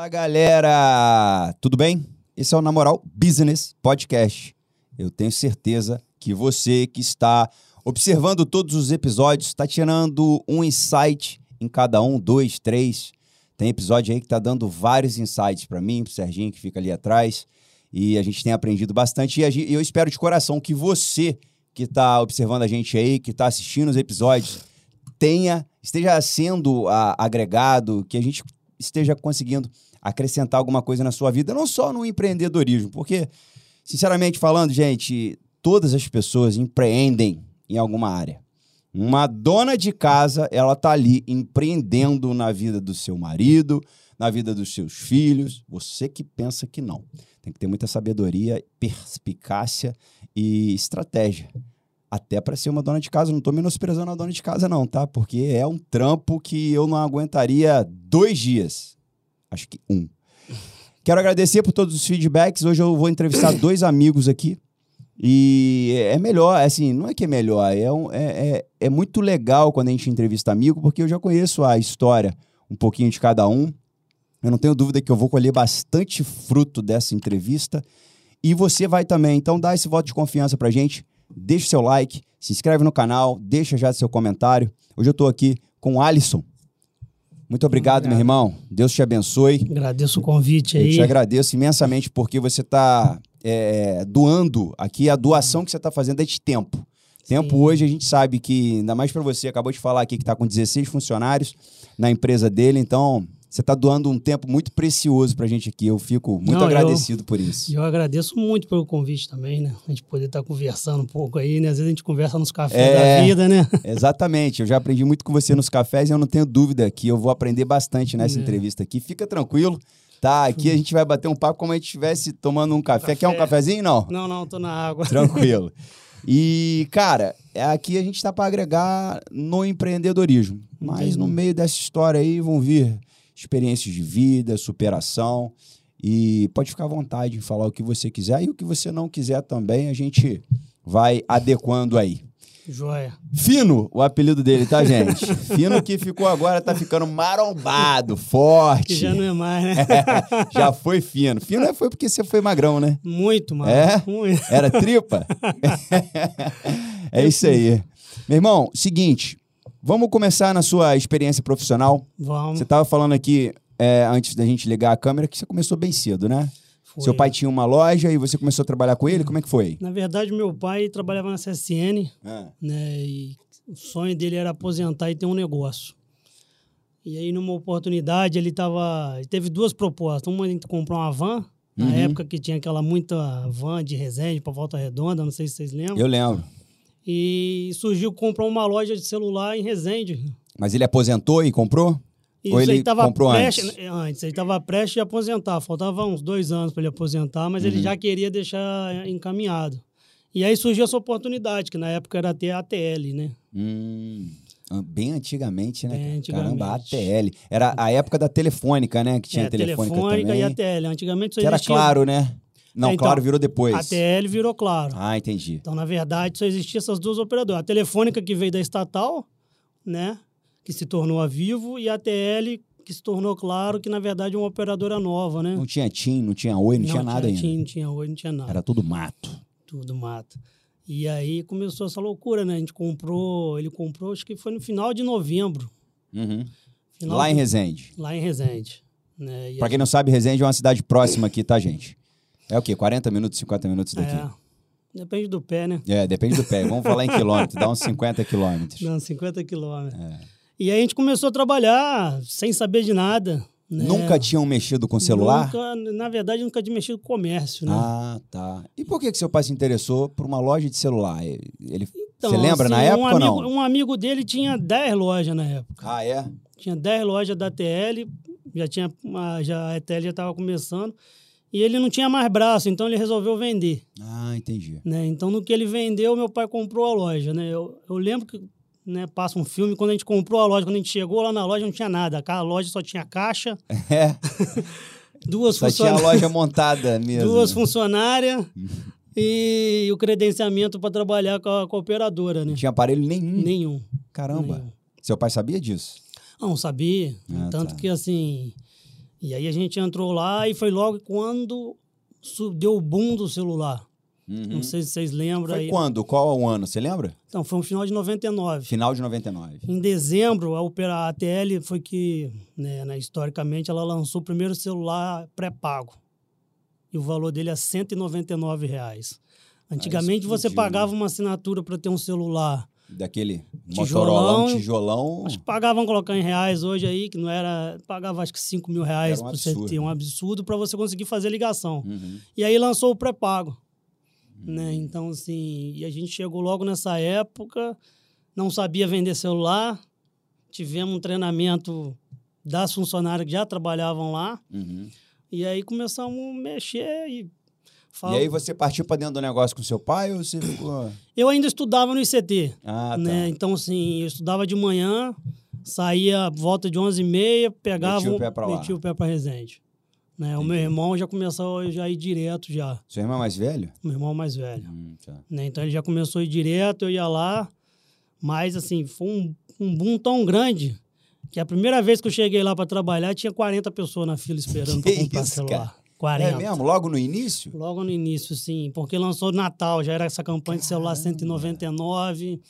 Fala galera, tudo bem? Esse é o Namoral Business Podcast. Eu tenho certeza que você que está observando todos os episódios está tirando um insight em cada um, dois, três. Tem episódio aí que está dando vários insights para mim, para Serginho que fica ali atrás. E a gente tem aprendido bastante. E eu espero de coração que você que está observando a gente aí, que está assistindo os episódios, tenha, esteja sendo a, agregado, que a gente esteja conseguindo acrescentar alguma coisa na sua vida, não só no empreendedorismo, porque, sinceramente falando, gente, todas as pessoas empreendem em alguma área. Uma dona de casa, ela tá ali empreendendo na vida do seu marido, na vida dos seus filhos. Você que pensa que não. Tem que ter muita sabedoria, perspicácia e estratégia. Até para ser uma dona de casa. Não estou menosprezando a dona de casa, não, tá? Porque é um trampo que eu não aguentaria dois dias. Acho que um. Quero agradecer por todos os feedbacks. Hoje eu vou entrevistar dois amigos aqui. E é melhor, assim, não é que é melhor, é, um, é, é, é, muito legal quando a gente entrevista amigo, porque eu já conheço a história, um pouquinho de cada um. Eu não tenho dúvida que eu vou colher bastante fruto dessa entrevista. E você vai também. Então dá esse voto de confiança pra gente, deixa o seu like, se inscreve no canal, deixa já seu comentário. Hoje eu tô aqui com o Alisson. Muito obrigado, obrigado, meu irmão. Deus te abençoe. Agradeço o convite aí. Eu te agradeço imensamente porque você está é, doando aqui, a doação que você está fazendo é de tempo. Tempo Sim. hoje a gente sabe que, ainda mais para você, acabou de falar aqui que está com 16 funcionários na empresa dele, então você está doando um tempo muito precioso para a gente aqui. Eu fico muito Não, agradecido eu, por isso. Eu agradeço muito pelo convite também, né? A gente poder estar tá conversando um pouco aí, né? Às vezes a gente conversa nos cafés é, da vida, né? Exatamente. Eu já aprendi muito com você nos cafés e eu não tenho dúvida que eu vou aprender bastante nessa é. entrevista aqui. Fica tranquilo. Tá, aqui a gente vai bater um papo como a gente estivesse tomando um café. café. Quer um cafezinho? Não? Não, não, tô na água. Tranquilo. E, cara, aqui a gente está para agregar no empreendedorismo. Mas Entendi. no meio dessa história aí vão vir experiências de vida, superação. E pode ficar à vontade em falar o que você quiser e o que você não quiser também, a gente vai adequando aí. Joia. Fino, o apelido dele, tá, gente? Fino que ficou agora, tá ficando marombado, forte. Que já não é mais, né? É, já foi fino. Fino é, foi porque você foi magrão, né? Muito, mano. É? Muito. Era tripa? é isso aí. Meu irmão, seguinte, vamos começar na sua experiência profissional. Vamos. Você tava falando aqui, é, antes da gente ligar a câmera, que você começou bem cedo, né? Foi. Seu pai tinha uma loja e você começou a trabalhar com ele? Como é que foi? Na verdade, meu pai trabalhava na CSN, é. né? E o sonho dele era aposentar e ter um negócio. E aí, numa oportunidade, ele tava. Ele teve duas propostas. Uma, a gente comprou uma van, na uhum. época que tinha aquela muita van de Resende para Volta Redonda, não sei se vocês lembram. Eu lembro. E surgiu comprar uma loja de celular em Resende. Mas ele aposentou e comprou? Isso Ou ele estava comprou prestes, antes? antes? Ele estava prestes a aposentar. Faltava uns dois anos para ele aposentar, mas uhum. ele já queria deixar encaminhado. E aí surgiu essa oportunidade, que na época era até ATL, né? Hum, bem antigamente, né? Bem antigamente. Caramba, ATL. Era a época da telefônica, né? Que tinha é, telefônica, telefônica também. e ATL. Antigamente só que existia... era claro, né? Não, é, então, claro virou depois. ATL virou claro. Ah, entendi. Então, na verdade, só existiam essas duas operadoras. A telefônica que veio da estatal, né? Que se tornou a Vivo, e a ATL que se tornou claro que, na verdade, é uma operadora nova, né? Não tinha TIM, não tinha Oi, não, não tinha nada tinha ainda. TIM, não tinha Oi, não tinha nada. Era tudo mato. Tudo mato. E aí começou essa loucura, né? A gente comprou, ele comprou, acho que foi no final de novembro. Uhum. Final lá de, em Resende. Lá em Resende. Né? Pra quem não sabe, Resende é uma cidade próxima aqui, tá, gente? É o quê? 40 minutos, 50 minutos daqui? É. Depende do pé, né? É, depende do pé. Vamos falar em quilômetros, dá uns 50 quilômetros. Dá uns 50 quilômetros. É. E aí a gente começou a trabalhar sem saber de nada. Né? Nunca tinham mexido com celular? Nunca, na verdade, nunca tinha mexido com comércio, né? Ah, tá. E por que, que seu pai se interessou por uma loja de celular? Ele, então, você lembra assim, na época um amigo, ou não? Um amigo dele tinha 10 lojas na época. Ah, é? Tinha 10 lojas da TL, já tinha, já, a TL já estava começando. E ele não tinha mais braço, então ele resolveu vender. Ah, entendi. Né? Então, no que ele vendeu, meu pai comprou a loja. Né? Eu, eu lembro que né, passa um filme, quando a gente comprou a loja, quando a gente chegou lá na loja, não tinha nada. A loja só tinha caixa. É. duas só tinha a loja montada mesmo. Duas funcionárias e o credenciamento para trabalhar com a, com a, operadora, né? Não tinha aparelho nenhum? Nenhum. Caramba. Nenhum. Seu pai sabia disso? Não, sabia. Ah, Tanto tá. que, assim, E aí a gente entrou lá e foi logo quando deu o boom do celular. Uhum. Não sei se vocês lembram. Foi aí. quando? Qual o ano? Você lembra? Então, foi no final de 99. Final de 99. Em dezembro, a, Opera, ATL foi que, né, né, historicamente, ela lançou o primeiro celular pré-pago. E o valor dele é 199 reais. Antigamente, você pagava uma assinatura para ter um celular daquele tijolão, tijolão. Acho que pagavam colocar em reais hoje aí, que não era. Pagava acho que 5 mil reais um para você ter um absurdo para você conseguir fazer ligação. Uhum. E aí lançou o pré-pago. Uhum. Né? Então, assim, e a gente chegou logo nessa época, não sabia vender celular, tivemos um treinamento das funcionárias que já trabalhavam lá. Uhum. E aí começamos a mexer e Falo... E aí você partiu para dentro do negócio com seu pai ou você ficou... Eu ainda estudava no ICT. Ah, tá. Né? Então, assim, eu estudava de manhã, saía volta de 11h30, pegava... Metia o pé para lá. Metia o pé para Resende. Né? O meu irmão já começou já a ir direto já. Seu irmão é mais velho? Meu irmão é mais velho. Hum, tá. né? Então ele já começou a ir direto, eu ia lá. Mas, assim, foi um, um boom tão grande que a primeira vez que eu cheguei lá para trabalhar, tinha 40 pessoas na fila esperando para comprar isso, celular. Cara? 40. É mesmo? Logo no início? Logo no início, sim. Porque lançou Natal, já era essa campanha Caramba. de celular 199.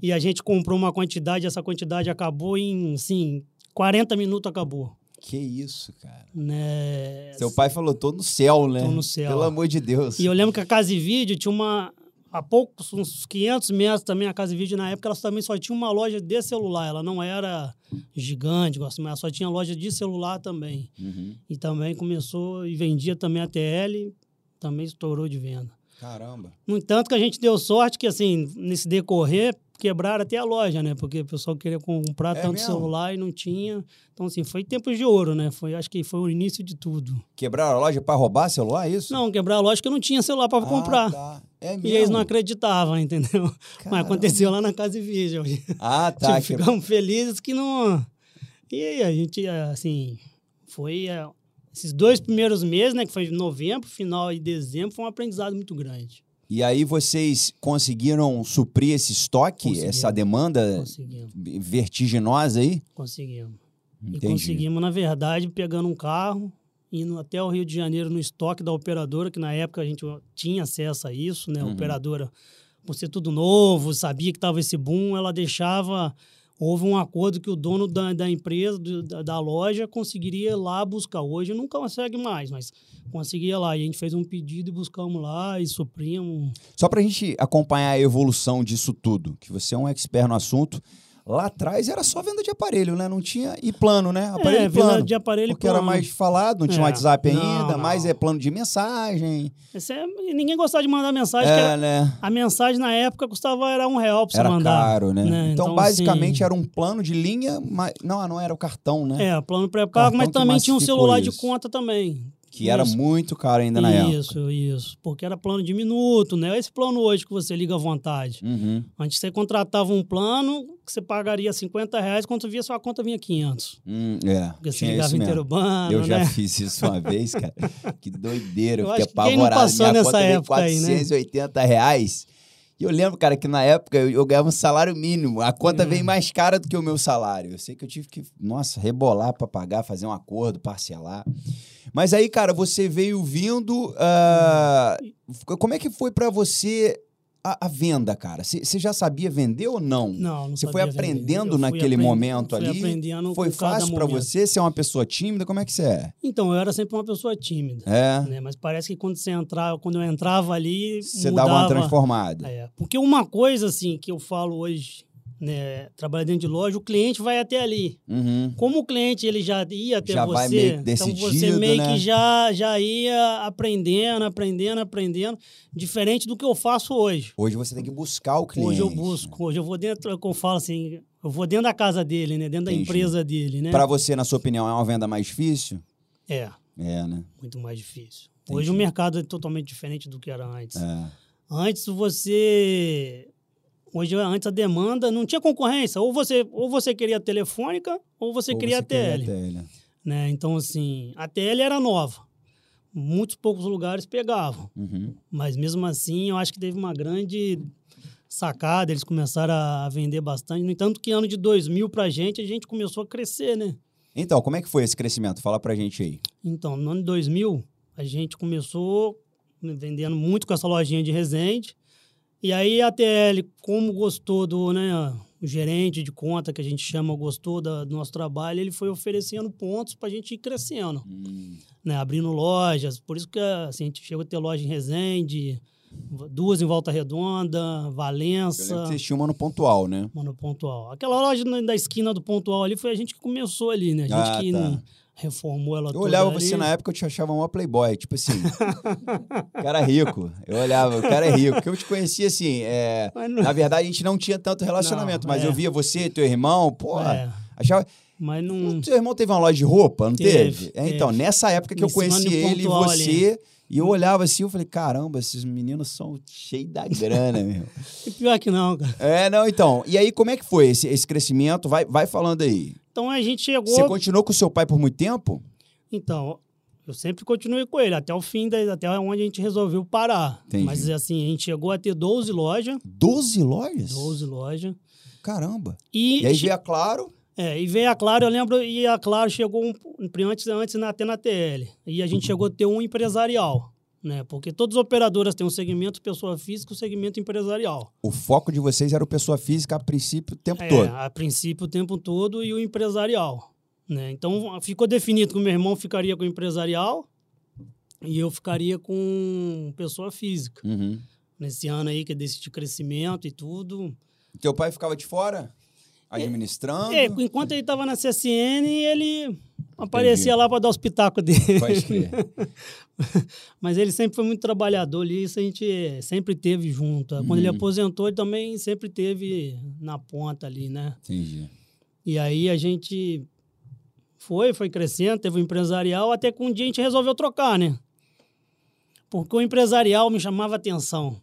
E a gente comprou uma quantidade, essa quantidade acabou em, sim, 40 minutos acabou. Que isso, cara. Né? Seu pai falou, tô no céu, né? Tô no céu. Pelo amor de Deus. E eu lembro que a Casa e Vídeo tinha uma, há poucos, uns 500 metros também, a Casa Vídeo, na época, ela também só tinha uma loja de celular. Ela não era gigante, assim, ela só tinha loja de celular também. Uhum. E também começou e vendia também a TL, também estourou de venda. Caramba. No entanto, que a gente deu sorte que, assim, nesse decorrer, quebraram até a loja, né? Porque o pessoal queria comprar é tanto mesmo? celular e não tinha. Então, assim, foi tempos de ouro, né? Foi, acho que foi o início de tudo. Quebraram a loja para roubar celular, é isso? Não, quebraram a loja porque eu não tinha celular para ah, comprar. Tá. É mesmo? E eles não acreditavam, entendeu? Caramba. Mas aconteceu lá na Casa e Vídeo. Ah, tá. tipo, ficamos felizes que não... E aí, a gente, assim, foi... É, esses dois primeiros meses, né? Que foi novembro, final e dezembro, foi um aprendizado muito grande. E aí vocês conseguiram suprir esse estoque, essa demanda vertiginosa aí? Conseguimos. Entendi. E conseguimos, na verdade, pegando um carro, indo até o Rio de Janeiro no estoque da operadora, que na época a gente tinha acesso a isso, né? A uhum. operadora, por ser tudo novo, sabia que estava esse boom, ela deixava houve um acordo que o dono da, da empresa, do, da, da, loja, conseguiria ir lá buscar. Hoje não consegue mais, mas conseguia lá. E a gente fez um pedido e buscamos lá e suprimos. Só para a gente acompanhar a evolução disso tudo, que você é um expert no assunto. Lá atrás era só venda de aparelho, né? Não tinha. E plano, né? Aparelho é, plano. Venda de aparelho porque plano. era mais falado, não tinha é. WhatsApp ainda, não, não. mais é plano de mensagem. É, ninguém gostava de mandar mensagem. É, né? A mensagem na época custava era um real pra você era mandar. Era caro, né? né? Então, então, basicamente, assim... era um plano de linha, mas. Não, não era o cartão, né? É, plano pré-pago, mas também tinha um celular isso. de conta também. Que era muito caro ainda na isso, época. Isso, isso. Porque era plano de minuto, né? Esse plano hoje que você liga à vontade. Uhum. Antes você contratava um plano que você pagaria 50 reais, quando via sua conta vinha 500. Hum, é. Porque você ligava interurbano, Eu né? já fiz isso uma vez, cara. que doideira. Eu, eu fiquei apavorado. Quem não passou Minha nessa época 480 aí, né? reais. E eu lembro, cara, que na época eu, eu ganhava um salário mínimo. A conta veio mais cara do que o meu salário. Eu sei que eu tive que, nossa, rebolar para pagar, fazer um acordo, parcelar. Mas aí, cara, você veio vindo. Uh, como é que foi para você a, a, venda, cara? Você já sabia vender ou não? Não, não Você foi aprendendo naquele momento ali? Aprendendo foi fácil para você? Você é uma pessoa tímida? Como é que você é? Então, eu era sempre uma pessoa tímida. É. Né? Mas parece que quando você entrava, quando eu entrava ali. Você dava uma transformada. É. Porque uma coisa, assim, que eu falo hoje né, trabalha dentro de loja, o cliente vai até ali. Uhum. Como o cliente ele já ia até já você, então você meio né? que já, já ia aprendendo, aprendendo, aprendendo, diferente do que eu faço hoje. Hoje você tem que buscar o cliente. Hoje eu busco, hoje eu vou dentro, como eu falo assim, eu vou dentro da casa dele, né, dentro Entendi. da empresa dele, né? Para você, na sua opinião, é uma venda mais difícil? É. É, né? Muito mais difícil. Entendi. Hoje o mercado é totalmente diferente do que era antes. É. Antes você Hoje, antes a demanda não tinha concorrência. Ou você, ou você queria telefônica, ou você ou queria você a TL. Queria né? Então, assim, a TL era nova. Muitos poucos lugares pegavam. Uhum. Mas mesmo assim, eu acho que teve uma grande sacada. Eles começaram a vender bastante. No entanto, que ano de 2000 pra gente, a gente começou a crescer, né? Então, como é que foi esse crescimento? Fala pra gente aí. Então, no ano 2000, a gente começou vendendo muito com essa lojinha de Resende. E aí a TL, como gostou do, né, o gerente de conta que a gente chama, gostou da, do nosso trabalho, ele foi oferecendo pontos para a gente ir crescendo, hum. né, abrindo lojas. Por isso que assim, a gente chegou a ter loja em Resende, duas em Volta Redonda, Valença. Eu vocês tinham uma no Pontual, né? Uma no Pontual. Aquela loja da esquina do Pontual ali foi a gente que começou ali, né? A gente ah, que tá reformou ela eu toda. Eu olhava ali. você na época, eu te achava uma playboy, tipo assim. cara rico. Eu olhava, o cara é rico. Porque eu te conhecia assim. É, não... Na verdade, a gente não tinha tanto relacionamento, não, mas é. eu via você, teu irmão, porra. É. Achava. Mas não. O seu irmão teve uma loja de roupa, não teve? teve? É, então, nessa época que eu conheci ele e você. Ali. E eu olhava assim, eu falei, caramba, esses meninos são cheios da grana, meu. E pior que não, cara. É, não, então. E aí, como é que foi esse, esse crescimento? Vai, vai falando aí. Então a gente chegou. Você continuou com seu pai por muito tempo? Então, eu sempre continuei com ele, até o fim, da, até onde a gente resolveu parar. Entendi. Mas assim, a gente chegou a ter 12 lojas. 12 lojas? 12 lojas. Caramba. E, e aí veio a Claro. É, e veio a Claro, eu lembro, e a Claro chegou um, antes, antes até na TL. E a gente chegou a ter um empresarial né? Porque todas as operadoras têm um segmento pessoa física e um segmento empresarial. O foco de vocês era o pessoa física a princípio o tempo é, todo? a princípio o tempo todo e o empresarial, né? Então ficou definido que o meu irmão ficaria com o empresarial e eu ficaria com pessoa física. Uhum. Nesse ano aí que é desse de crescimento e tudo. Teu pai ficava de fora? Administrando? É, enquanto ele estava na CSN, ele aparecia Entendi. lá para dar os pitacos dele. Pode crer. Mas ele sempre foi muito trabalhador ali, isso a gente sempre teve junto. Quando uhum. ele aposentou, ele também sempre teve na ponta ali, né? Entendi. E aí a gente foi, foi crescendo, teve o um empresarial, até que um dia a gente resolveu trocar, né? Porque o empresarial me chamava atenção.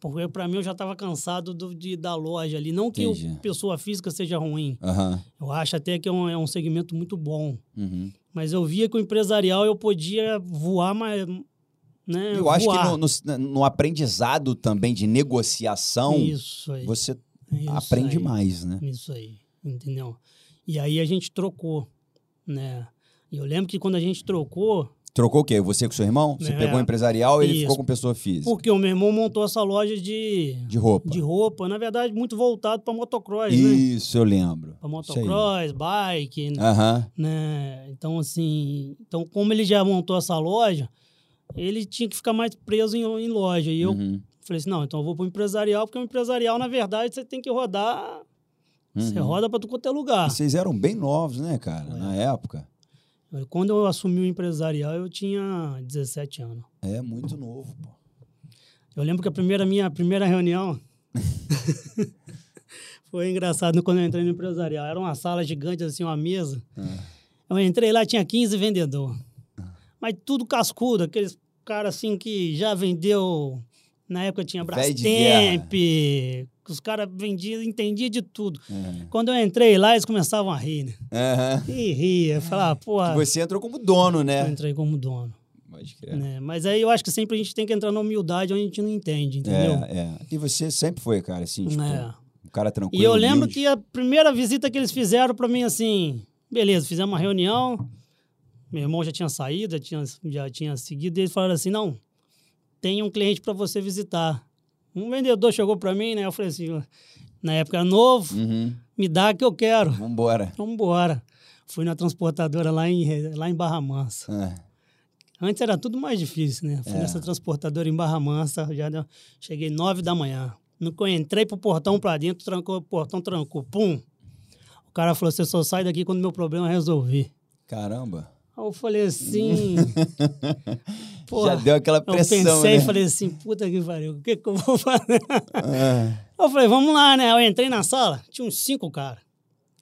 Porque para mim eu já estava cansado do, de, da loja ali. Não que a pessoa física seja ruim. Uhum. Eu acho até que é um, é um segmento muito bom. Uhum. Mas eu via que o empresarial eu podia voar, mas. Né, eu voar. acho que no, no, no, aprendizado também de negociação, Isso aí. você Isso aprende aí. mais, né? Isso aí, entendeu? E aí a gente trocou, né? E eu lembro que quando a gente trocou, Trocou o quê? Você com seu irmão? Você é, pegou empresarial e ele ficou com pessoa física? Porque o meu irmão montou essa loja de... De roupa. De roupa. Na verdade, muito voltado para motocross, Isso, né? Isso, eu lembro. Para motocross, bike, uhum. né? Então, assim... Então, como ele já montou essa loja, ele tinha que ficar mais preso em, em loja. E eu uhum. falei assim, não, então eu vou para o empresarial, porque o empresarial, na verdade, você tem que rodar... Uhum. Você roda para tu quanto é lugar. E vocês eram bem novos, né, cara? É. Na época. Quando eu assumi o empresarial, eu tinha 17 anos. É muito novo, pô. Eu lembro que a primeira minha primeira reunião foi engraçado quando eu entrei no empresarial. Era uma sala gigante, assim, uma mesa. É. Eu entrei lá, tinha 15 vendedores. Mas tudo cascudo, aqueles caras assim que já vendeu. Na época tinha Brastemp, os caras vendiam, entendiam de tudo. Uhum. Quando eu entrei lá, eles começavam a rir, né? Uhum. E ria, falava, porra. Você entrou como dono, né? Eu entrei como dono. Pode crer. Né? Mas aí eu acho que sempre a gente tem que entrar na humildade onde a gente não entende, entendeu? É, é. E você sempre foi, cara, assim, tipo, é. um cara tranquilo. E eu lembro humilde. que a primeira visita que eles fizeram para mim, assim, beleza, fizemos uma reunião, meu irmão já tinha saído, já tinha, já tinha seguido, e eles falaram assim, não, tem um cliente para você visitar. Um vendedor chegou para mim, né? Eu falei assim, na época novo, uhum. me dá que eu quero. Vambora. Vambora. Fui na transportadora lá em, lá em Barra Mansa. É. Antes era tudo mais difícil, né? Fui É. nessa transportadora em Barra Mansa, já deu- cheguei nove da manhã. No que eu entrei pro portão pra dentro, trancou, o portão trancou, pum. O cara falou, você só sai daqui quando meu problema resolver. Caramba. Aí eu falei assim... porra, Já deu aquela eu pressão, pensei e né? falei assim, puta que pariu, o que que eu vou fazer? É. Eu falei, vamos lá, né? Eu entrei na sala, tinha uns cinco caras.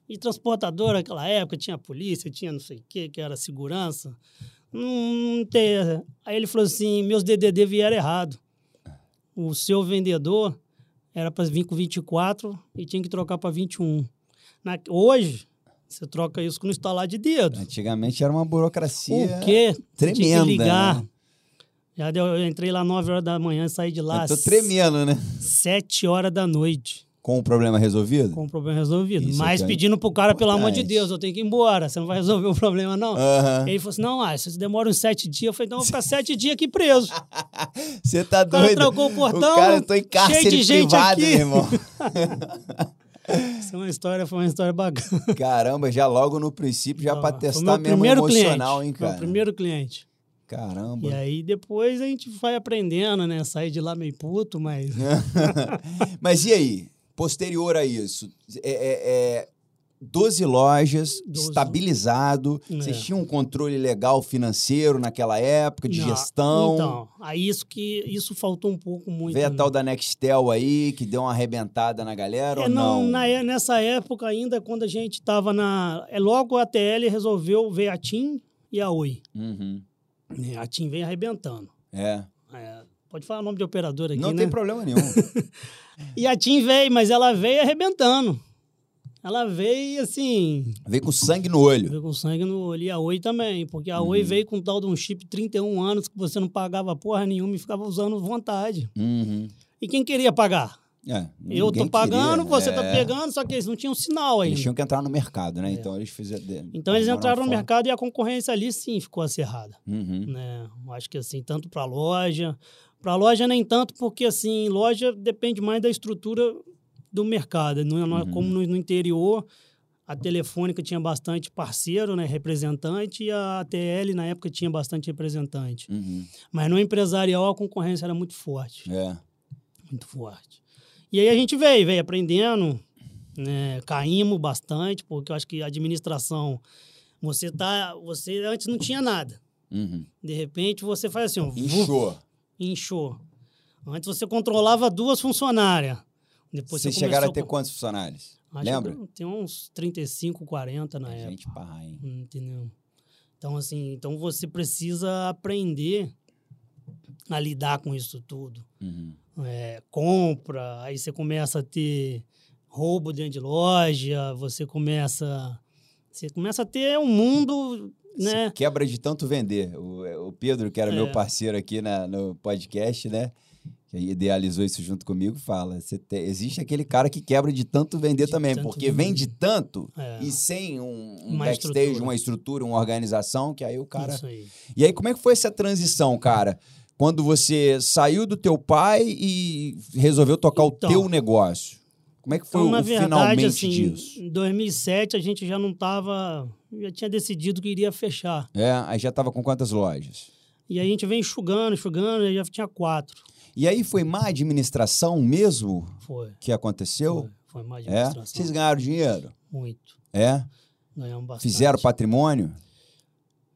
E transportadora naquela época, tinha polícia, tinha não sei o que, que era segurança. Não, não tem. Aí ele falou assim: meus DDD vieram errado. O seu vendedor era para vir com 24 e tinha que trocar para 21. Na, hoje, você troca isso com no estalar de dedo. Antigamente era uma burocracia o quê? Tremenda. Tinha que ligar. né? Já deu, eu entrei lá 9 horas da manhã, saí de lá Eu tô tremendo, né? 7 horas da noite. Com o problema resolvido? Com o problema resolvido. Isso Mas é pedindo pro cara, pelo amor de Deus, eu tenho que ir embora. Você não vai resolver o problema, não. Uhum. Ele falou assim: não, ah, se demora uns sete dias. Eu falei, então eu vou ficar sete dias aqui preso. Você tá doido? O cara trocou o portão. O cara, eu tô em cárcere cheio de gente privado, aqui. meu irmão. Essa é uma história, foi uma história bacana. Caramba, já logo no princípio, já para testar mesmo emocional, cliente, hein, cara? Meu primeiro cliente. Caramba. E aí depois a gente vai aprendendo, né? Sair de lá meio puto, mas. mas e aí? Posterior a isso, é, é, é 12 lojas, 12. estabilizado. É. Vocês tinham um controle legal financeiro naquela época, de Não, gestão? Então, aí isso que isso faltou um pouco muito. Veio a tal da Nextel aí, que deu uma arrebentada na galera, é, ou não? não? Na, nessa época ainda, quando a gente estava na... É, logo a TL resolveu ver a TIM e a Oi. Uhum. É, a TIM vem arrebentando. É. é. Pode falar o nome de operador aqui, Não né? tem problema nenhum. e a TIM veio, mas ela veio arrebentando. Ela veio assim. Veio com sangue no olho. Veio com sangue no olho. E a Oi também, porque a uhum. Oi veio com um tal de um chip 31 anos que você não pagava porra nenhuma e ficava usando vontade. Uhum. E quem queria pagar? É, eu tô pagando, queria, você tá é... tá pegando, só que eles não tinham sinal ainda. Eles tinham que entrar no mercado, né? É. Então eles fizeram. Então eles entraram no mercado e a concorrência ali sim ficou acirrada. Uhum. Né? Acho que assim, tanto para loja. Para loja nem tanto, porque assim, loja depende mais da estrutura do mercado. É uhum. como no, no, interior, a Telefônica tinha bastante parceiro, né, representante, e a ATL na época tinha bastante representante. Uhum. Mas no empresarial a concorrência era muito forte. É. Muito forte. E aí a gente veio, veio aprendendo, né, caímos bastante, porque eu acho que a administração, você tá, você antes não tinha nada. Uhum. De repente você faz assim, ó, inchou. Inchou. Antes você controlava duas funcionárias. Depois Vocês chegaram a ter quantos funcionários? Acho Lembra? Tem uns 35, 40 na é época. Gente parra, hein? Entendeu? Então, assim, então você precisa aprender a lidar com isso tudo. Uhum. É, compra, aí você começa a ter roubo dentro de loja, você começa. Você começa a ter um mundo. Né? quebra de tanto vender. O, o Pedro, que era é. meu parceiro aqui na, no podcast, né? que idealizou isso junto comigo, fala: te, existe aquele cara que quebra de tanto vender de também, tanto porque vender. vende tanto é. e sem um, um uma backstage, estrutura. uma estrutura, uma organização, que aí o cara. Isso aí. E aí, como é que foi essa transição, cara? Quando você saiu do teu pai e resolveu tocar então, o teu negócio? Como é que foi então, o, verdade, finalmente assim, disso? Em 2007 a gente já não estava, já tinha decidido que iria fechar. É, aí já estava com quantas lojas? E aí a gente vem enxugando, enxugando, e já tinha quatro. E aí foi má administração mesmo foi. que aconteceu? Foi, foi má é? administração. É? Vocês ganharam dinheiro? Muito. É? Ganhamos bastante. Fizeram patrimônio?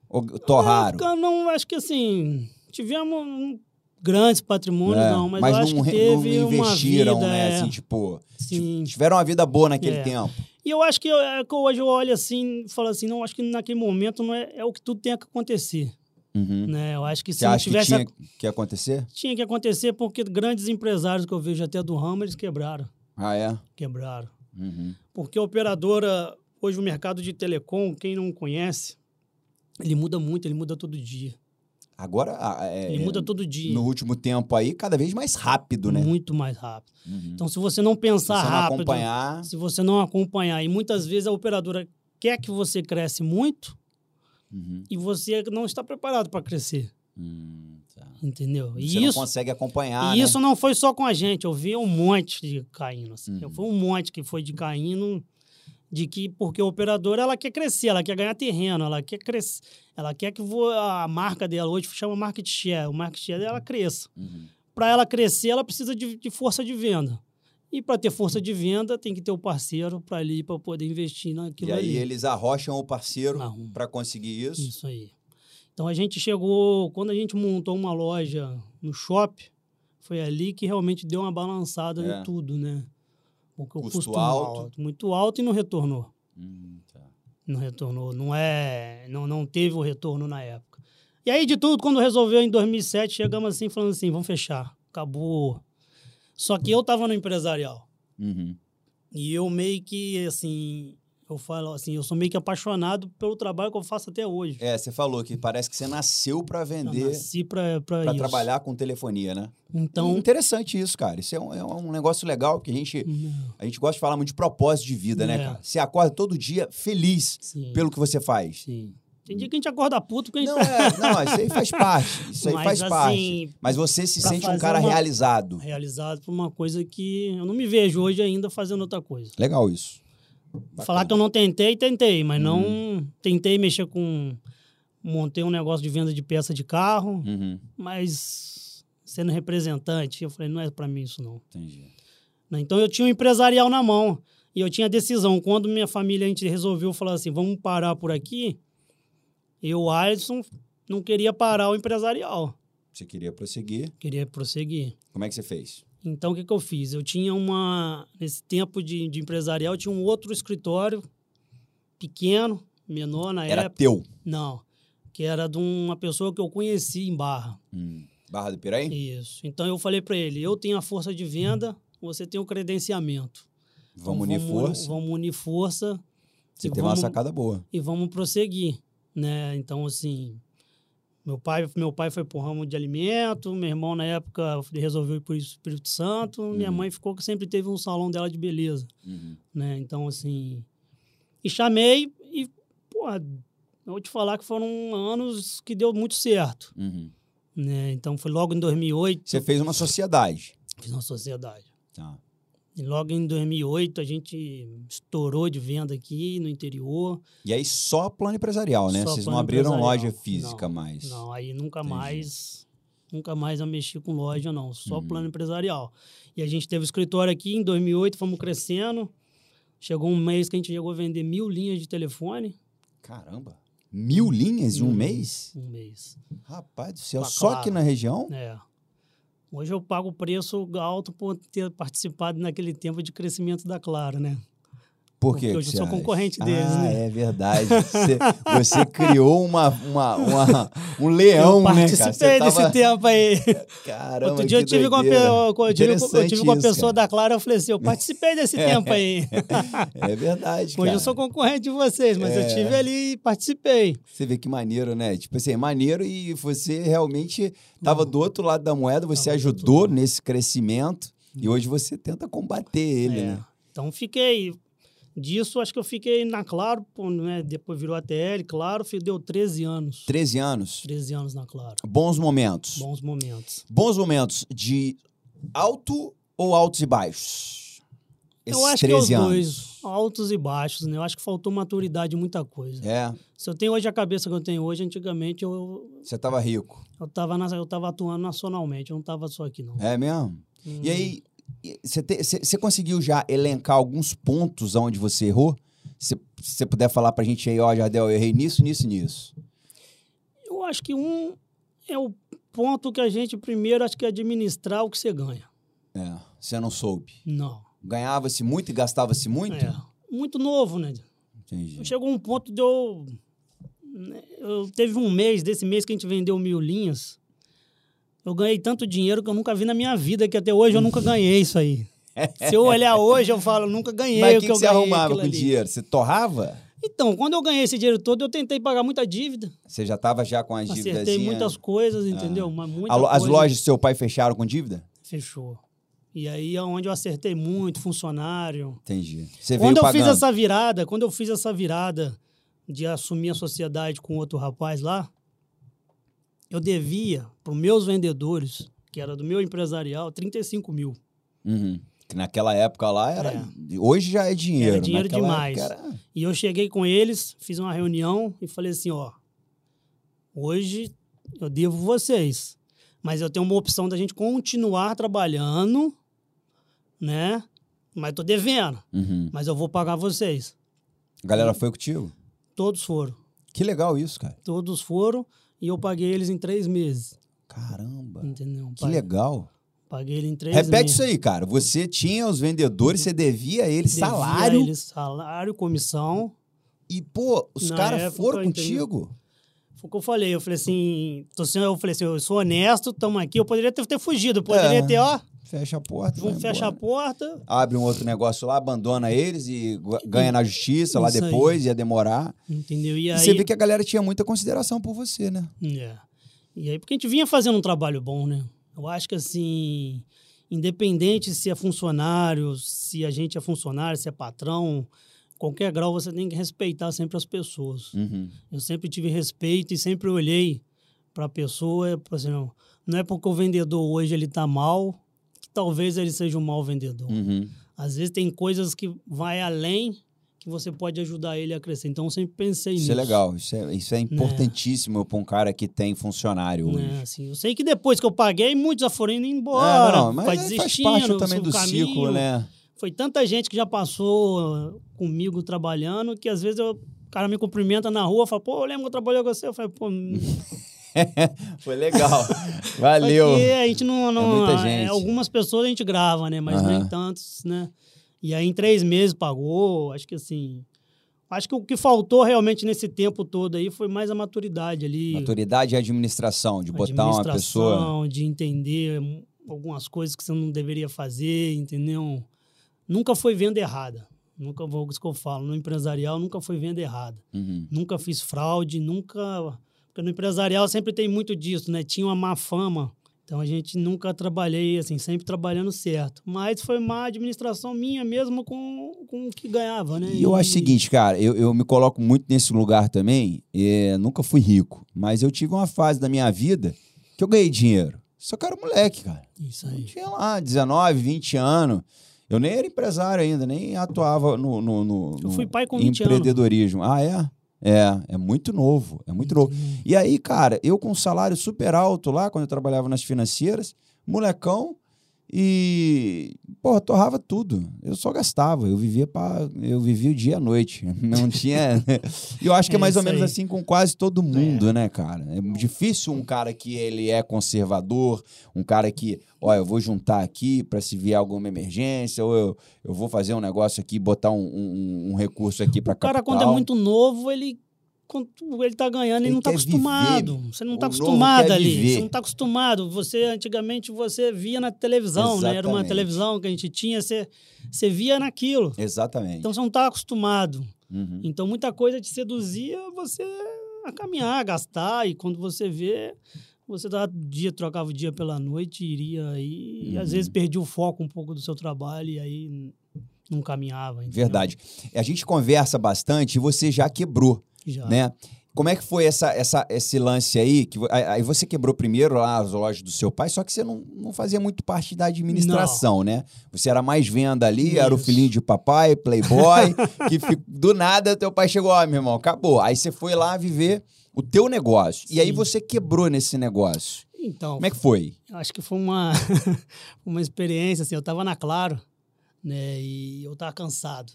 Ou torraram? Não, não acho que assim, tivemos grandes patrimônios, é, não, mas, mas eu acho não, que teve não investiram, uma vida, né? É... Assim, tipo, Sim. tiveram uma vida boa naquele é. tempo. E eu acho que, eu, é que hoje eu olho assim e falo assim, não, acho que naquele momento não é, é o que tudo tem que acontecer. Uhum. Né? Eu acho que se Você não acha tivesse. Que tinha que acontecer? Tinha que acontecer porque grandes empresários que eu vejo até do ramo, eles quebraram. Ah, é? Quebraram. Uhum. Porque a operadora, hoje o mercado de telecom, quem não conhece, ele muda muito, ele muda todo dia. Agora, é, ele muda todo dia. No último tempo aí, cada vez mais rápido, né? Muito mais rápido. Uhum. Então, se você não pensar se você rápido, não acompanhar... se você não acompanhar, e muitas vezes a operadora quer que você cresce muito, uhum. e você não está preparado para crescer. Hum, tá. Entendeu? E Você isso, não consegue acompanhar. E né? isso não foi só com a gente. Eu vi um monte de caindo. Assim. Uhum. Foi um monte que foi de caindo. De que, porque a operadora ela quer crescer, ela quer ganhar terreno, ela quer crescer, ela quer que a marca dela hoje chama market share, o market share dela cresça. Uhum. Para ela crescer, ela precisa de, de força de venda. E para ter força de venda, tem que ter o parceiro para ali para poder investir naquilo ali. E aí ali. eles arrocham o parceiro para conseguir isso. Isso aí. Então a gente chegou, quando a gente montou uma loja no shopping, foi ali que realmente deu uma balançada é. em tudo, né? Porque o custo, custo alto. alto. muito alto e não retornou. Hum, tá. Não retornou, não é, não, não teve o retorno na época. E aí de tudo, quando resolveu em 2007, chegamos assim falando assim, vamos fechar, acabou. Só que eu tava no empresarial. Uhum. E eu meio que assim, eu falo assim, eu sou meio que apaixonado pelo trabalho que eu faço até hoje. É, você falou que parece que você nasceu para vender. Eu nasci para Para trabalhar com telefonia, né? Então. Interessante isso, cara. Isso é um, é um negócio legal que a gente, a gente gosta de falar muito de propósito de vida, né, é. né, cara? Você acorda todo dia feliz Sim. pelo que você faz. Sim. Tem dia que a gente acorda puto que a gente... Não, é, não, isso aí faz parte. Isso aí Mas, faz assim, parte. Mas você se sente um cara uma... realizado. Realizado por uma coisa que eu não me vejo hoje ainda fazendo outra coisa. Legal isso. Bacana. Falar que eu não tentei, tentei, mas não uhum. tentei mexer com. Montei um negócio de venda de peça de carro, uhum. mas sendo representante, eu falei, não é para mim isso não. Entendi. Né, então eu tinha um empresarial na mão e eu tinha decisão. Quando minha família a gente resolveu falar assim, vamos parar por aqui, eu, Alisson, não queria parar o empresarial. Você queria prosseguir? Queria prosseguir. Como é que você fez? Então, o que, que eu fiz? Eu tinha uma. Nesse tempo de, de empresarial, eu tinha um outro escritório pequeno, menor na era época. Era teu? Não. Que era de uma pessoa que eu conheci em Barra. Hum. Barra do Piraí? Isso. Então, eu falei para ele: eu tenho a força de venda, você tem o credenciamento. Vamos então, unir vamos, força? Vamos unir força. Você tem vamos, uma sacada boa. E vamos prosseguir, né? Então, assim, meu pai, meu pai foi pro ramo de alimento, meu irmão, na época, resolveu ir pro Espírito Santo, uhum. minha mãe ficou que sempre teve um salão dela de beleza, uhum. né? Então, assim... E chamei e, pô, eu vou te falar que foram anos que deu muito certo, uhum. né? Então, foi logo em 2008... Você fez uma sociedade? Fiz uma sociedade. Tá. E logo em 2008 a gente estourou de venda aqui no interior. E aí só plano empresarial, né? Só Vocês não abriram loja física não, mais. Não, aí nunca Entendi. mais, nunca mais eu mexi com loja não, só uhum. plano empresarial. E a gente teve o escritório aqui em 2008, fomos crescendo. Chegou um mês que a gente chegou a vender mil linhas de telefone. Caramba! Mil linhas em um, mês? Um mês. Rapaz do céu, só aqui na região? É. Hoje eu pago o preço alto por ter participado naquele tempo de crescimento da Claro, né? Por? Porque hoje eu sou concorrente deles, ah, né? É verdade. Você, você criou uma, uma, uma, um leão, eu né, cara? Participei desse tempo aí. Caramba, Outro dia eu tive, com uma, eu, tive, eu tive com uma pessoa da Clara, eu falei assim, eu participei desse tempo aí. É verdade. Hoje eu sou concorrente de vocês, mas é. eu tive ali e participei. Você vê que maneiro, né? Tipo assim, maneiro e você realmente estava do outro lado da moeda, você tava ajudou nesse crescimento e hoje você tenta combater ele, é. né? Então fiquei Disso, acho que eu fiquei na Claro, né? depois virou ATL, Claro, deu 13 anos. 13 anos? 13 anos na Claro. Bons momentos? Bons momentos. Bons momentos de alto ou altos e baixos? Esses eu acho 13 que os anos. dois, altos e baixos, né? Eu acho que faltou maturidade em muita coisa. É. Se eu tenho hoje a cabeça que eu tenho hoje, antigamente eu... Você estava rico? Eu estava eu tava atuando nacionalmente, eu não estava só aqui, não. É mesmo? Hum. E aí, você conseguiu já elencar alguns pontos onde você errou? Se você puder falar pra gente aí, ó, Jardel, eu errei nisso, nisso, nisso. Eu acho que um é o ponto que a gente primeiro acho que é administrar o que você ganha. É, você não soube. Não. Ganhava-se muito e gastava-se muito? É, muito novo, né? Entendi. Chegou um ponto de eu... Né, eu teve um mês, desse mês que a gente vendeu mil linhas, eu ganhei tanto dinheiro que eu nunca vi na minha vida, que até hoje eu nunca ganhei isso aí. Se eu olhar hoje, eu falo, nunca ganhei Mas o que, que, que você arrumava com o dinheiro? Você torrava? Então, quando eu ganhei esse dinheiro todo, eu tentei pagar muita dívida. Você já estava já com as dívidas? Acertei muitas coisas, entendeu? Ah. muita as coisa. lojas do seu pai fecharam com dívida? Fechou. E aí é onde eu acertei muito, funcionário. Entendi. Você quando eu pagando. fiz essa virada, quando eu fiz essa virada de assumir a sociedade com outro rapaz lá, eu devia para os meus vendedores que era do meu empresarial, 35 mil. Uhum. Que naquela época lá era. É. Hoje já é dinheiro. Era dinheiro naquela demais. Era... E eu cheguei com eles, fiz uma reunião e falei assim: ó, hoje eu devo vocês. Mas eu tenho uma opção da gente continuar trabalhando, né? Mas tô devendo. Uhum. Mas eu vou pagar vocês. A galera foi contigo? Todos foram. Que legal isso, cara. Todos foram e eu paguei eles em três meses. Caramba. Entendeu? Que legal. Paguei ele em três Repete meses. isso aí, cara. Você tinha os vendedores, você devia a eles devia salário. eles salário, comissão. E, pô, os caras foram contigo. Foi o que eu falei. Eu falei assim, tô, eu falei assim, eu sou honesto, estamos aqui. Eu poderia ter, ter fugido, poderia é. ter, ó. Fecha a porta. Fecha a porta. Abre um outro negócio lá, abandona eles e ganha na justiça lá depois, aí. ia demorar. Entendeu? E, e aí... você vê que a galera tinha muita consideração por você, né? É. E aí, porque a gente vinha fazendo um trabalho bom, né? Eu acho que assim, independente se é funcionário, se a gente é funcionário, se é patrão, qualquer grau você tem que respeitar sempre as pessoas. Uhum. Eu sempre tive respeito e sempre olhei para a pessoa, assim, não, não é porque o vendedor hoje ele tá mal talvez ele seja um mau vendedor. Uhum. Às vezes tem coisas que vai além que você pode ajudar ele a crescer. Então eu sempre pensei isso nisso. Isso é legal, isso é, isso é né. importantíssimo é. para um cara que tem funcionário hoje. É, assim, eu sei que depois que eu paguei, muitos já foram indo embora, é, não, mas vai faz parte também do caminho. ciclo, né? Foi tanta gente que já passou comigo trabalhando que às vezes eu, o cara me cumprimenta na rua, fala, pô, eu lembro que eu trabalhei com você. Eu falei, pô. Foi legal. Valeu. Porque a gente não. não é muita gente. Algumas pessoas a gente grava, né? Mas uhum. nem tantos, né? E aí, em três meses, pagou. Acho que assim. Acho que o que faltou realmente nesse tempo todo aí foi mais a maturidade ali. Maturidade e administração, de botar uma pessoa. De entender algumas coisas que você não deveria fazer, entendeu? Nunca foi venda errada. Nunca vou isso que eu falo. No empresarial, nunca foi venda errada. Uhum. Nunca fiz fraude, nunca. Porque no empresarial sempre tem muito disso, né? Tinha uma má fama então a gente nunca trabalhei assim, sempre trabalhando certo. Mas foi má administração minha mesmo com, com o que ganhava, né? E eu acho o seguinte, cara, eu, eu me coloco muito nesse lugar também. É, nunca fui rico, mas eu tive uma fase da minha vida que eu ganhei dinheiro. Só que era moleque, cara. Isso aí. Eu tinha lá 19, 20 anos. Eu nem era empresário ainda, nem atuava no, no, no, eu fui pai com 20 empreendedorismo. Anos. Ah, é? É, é muito novo, é muito novo. E aí, cara, eu com um salário super alto lá, quando eu trabalhava nas financeiras, molecão, e, porra, torrava tudo. Eu só gastava. Eu vivia para eu vivia o dia à noite. Não tinha. E eu acho que é, é mais ou menos aí. assim com quase todo mundo, é. né, cara? É difícil um cara que ele é conservador, um cara que, ó, eu vou juntar aqui para se vier alguma emergência, ou eu, eu vou fazer um negócio aqui, botar um, um, um recurso aqui para capital. O cara, quando é muito novo, ele ele tá ganhando, ele, ele não tá acostumado. Viver. Você não tá acostumado ali. Viver. Você não tá acostumado. Você, antigamente, você via na televisão, Exatamente. né? Era uma televisão que a gente tinha, você, você via naquilo. Exatamente. Então você não tá acostumado. Uhum. Então muita coisa te seduzia você a caminhar, a gastar, e quando você vê, você dava dia, trocava o dia pela noite, iria aí, uhum. e às uhum. vezes perdia o foco um pouco do seu trabalho, e aí não caminhava. Entendeu? Verdade. A gente conversa bastante e você já quebrou já. Né? Como é que foi essa, essa, esse lance aí? Que, aí você quebrou primeiro lá as lojas do seu pai, só que você não, não fazia muito parte da administração, não. né? Você era mais venda ali, Isso. era o filhinho de papai, playboy, que do nada teu pai chegou, ó, oh, meu irmão, acabou. Aí você foi lá viver o teu negócio. Sim. E aí você quebrou nesse negócio. Então. Como é que foi? Acho que foi uma, uma experiência, assim, eu tava na Claro, né? E eu tava cansado.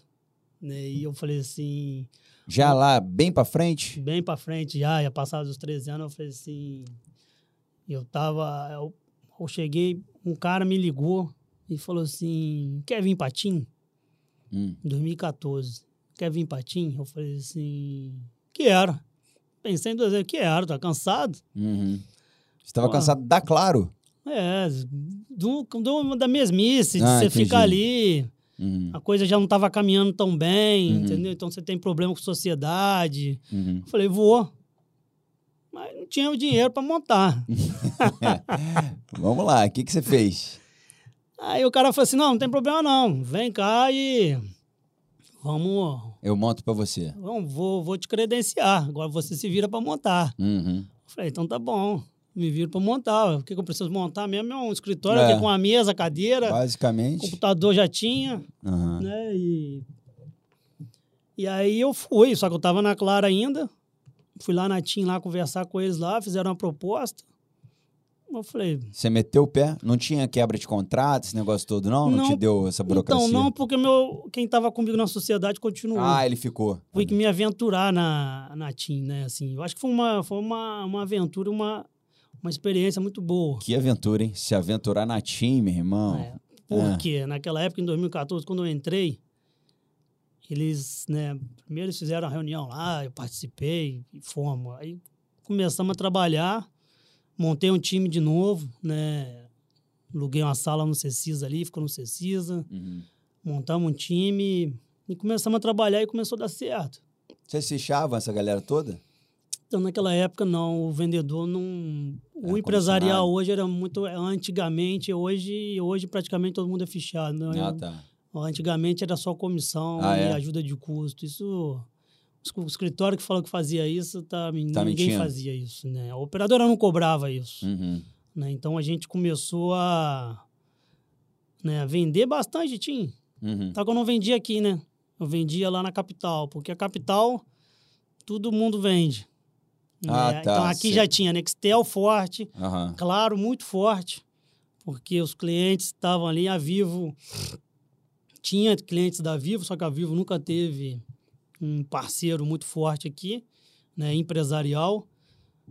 Né, e eu falei assim já lá, bem para frente? Bem para frente, já. Já passados os 13 anos, eu falei assim... Eu tava... Eu, eu cheguei, um cara me ligou e falou assim... Quer vir para Tim? Hum. 2014. Quer vir para Tim? Eu falei assim... Quero. Pensei em duas vezes. Quero, tá cansado? Uhum. Você estava cansado da Claro? É, do, do, da mesmice, ah, de você ficar ali Uhum. A coisa já não estava caminhando tão bem, uhum. entendeu? Então você tem problema com sociedade. Uhum. Eu falei, vou. Mas não tinha o dinheiro para montar. Vamos lá, o que, que você fez? Aí o cara falou assim: não, não tem problema não. Vem cá e. Vamos. Eu monto para você. Vamos, vou, vou te credenciar. Agora você se vira para montar. Uhum. Eu falei, então tá bom me viro para montar. O que, eu preciso montar mesmo é um escritório é. com a mesa, cadeira. Basicamente. Computador já tinha. Uhum. Né? E, e aí eu fui, só que eu estava na Clara ainda. Fui lá na TIM lá conversar com eles lá, fizeram uma proposta. Eu falei. Você meteu o pé? Não tinha quebra de contrato, esse negócio todo, não? Não, não te deu essa burocracia? Então, não, porque meu, quem estava comigo na sociedade continuou. Ah, ele ficou. Fui que me aventurar na, na TIM, né? Assim, eu acho que foi uma, foi uma, uma aventura, uma, uma experiência muito boa. Que aventura, hein? Se aventurar na TIM, meu irmão. É, porque é. naquela época, em 2014, quando eu entrei, eles, né, primeiro eles fizeram a reunião lá, eu participei e fomos. Aí começamos a trabalhar, montei um time de novo, né, aluguei uma sala no Cecisa ali, ficou no Cecisa. Uhum. Montamos um time e começamos a trabalhar e começou a dar certo. Vocês fechavam essa galera toda? Então, naquela época, não. O vendedor não. o empresarial hoje era muito. Antigamente, hoje, hoje praticamente todo mundo é fechado. Né? Ah, tá. Antigamente era só comissão ah, e é? ajuda de custo. Isso. O escritório que falou que fazia isso, tá, tá ninguém mentindo. fazia isso. Né? A operadora não cobrava isso. Uhum. Né? Então a gente começou a né, vender bastante, Tim. Uhum. Só que eu não vendia aqui, né? Eu vendia lá na capital, porque a capital todo mundo vende. Ah, né? tá, então aqui já tinha Nextel forte, uhum. claro, muito forte, porque os clientes estavam ali, a Vivo tinha clientes da Vivo, só que a Vivo nunca teve um parceiro muito forte aqui, né, empresarial.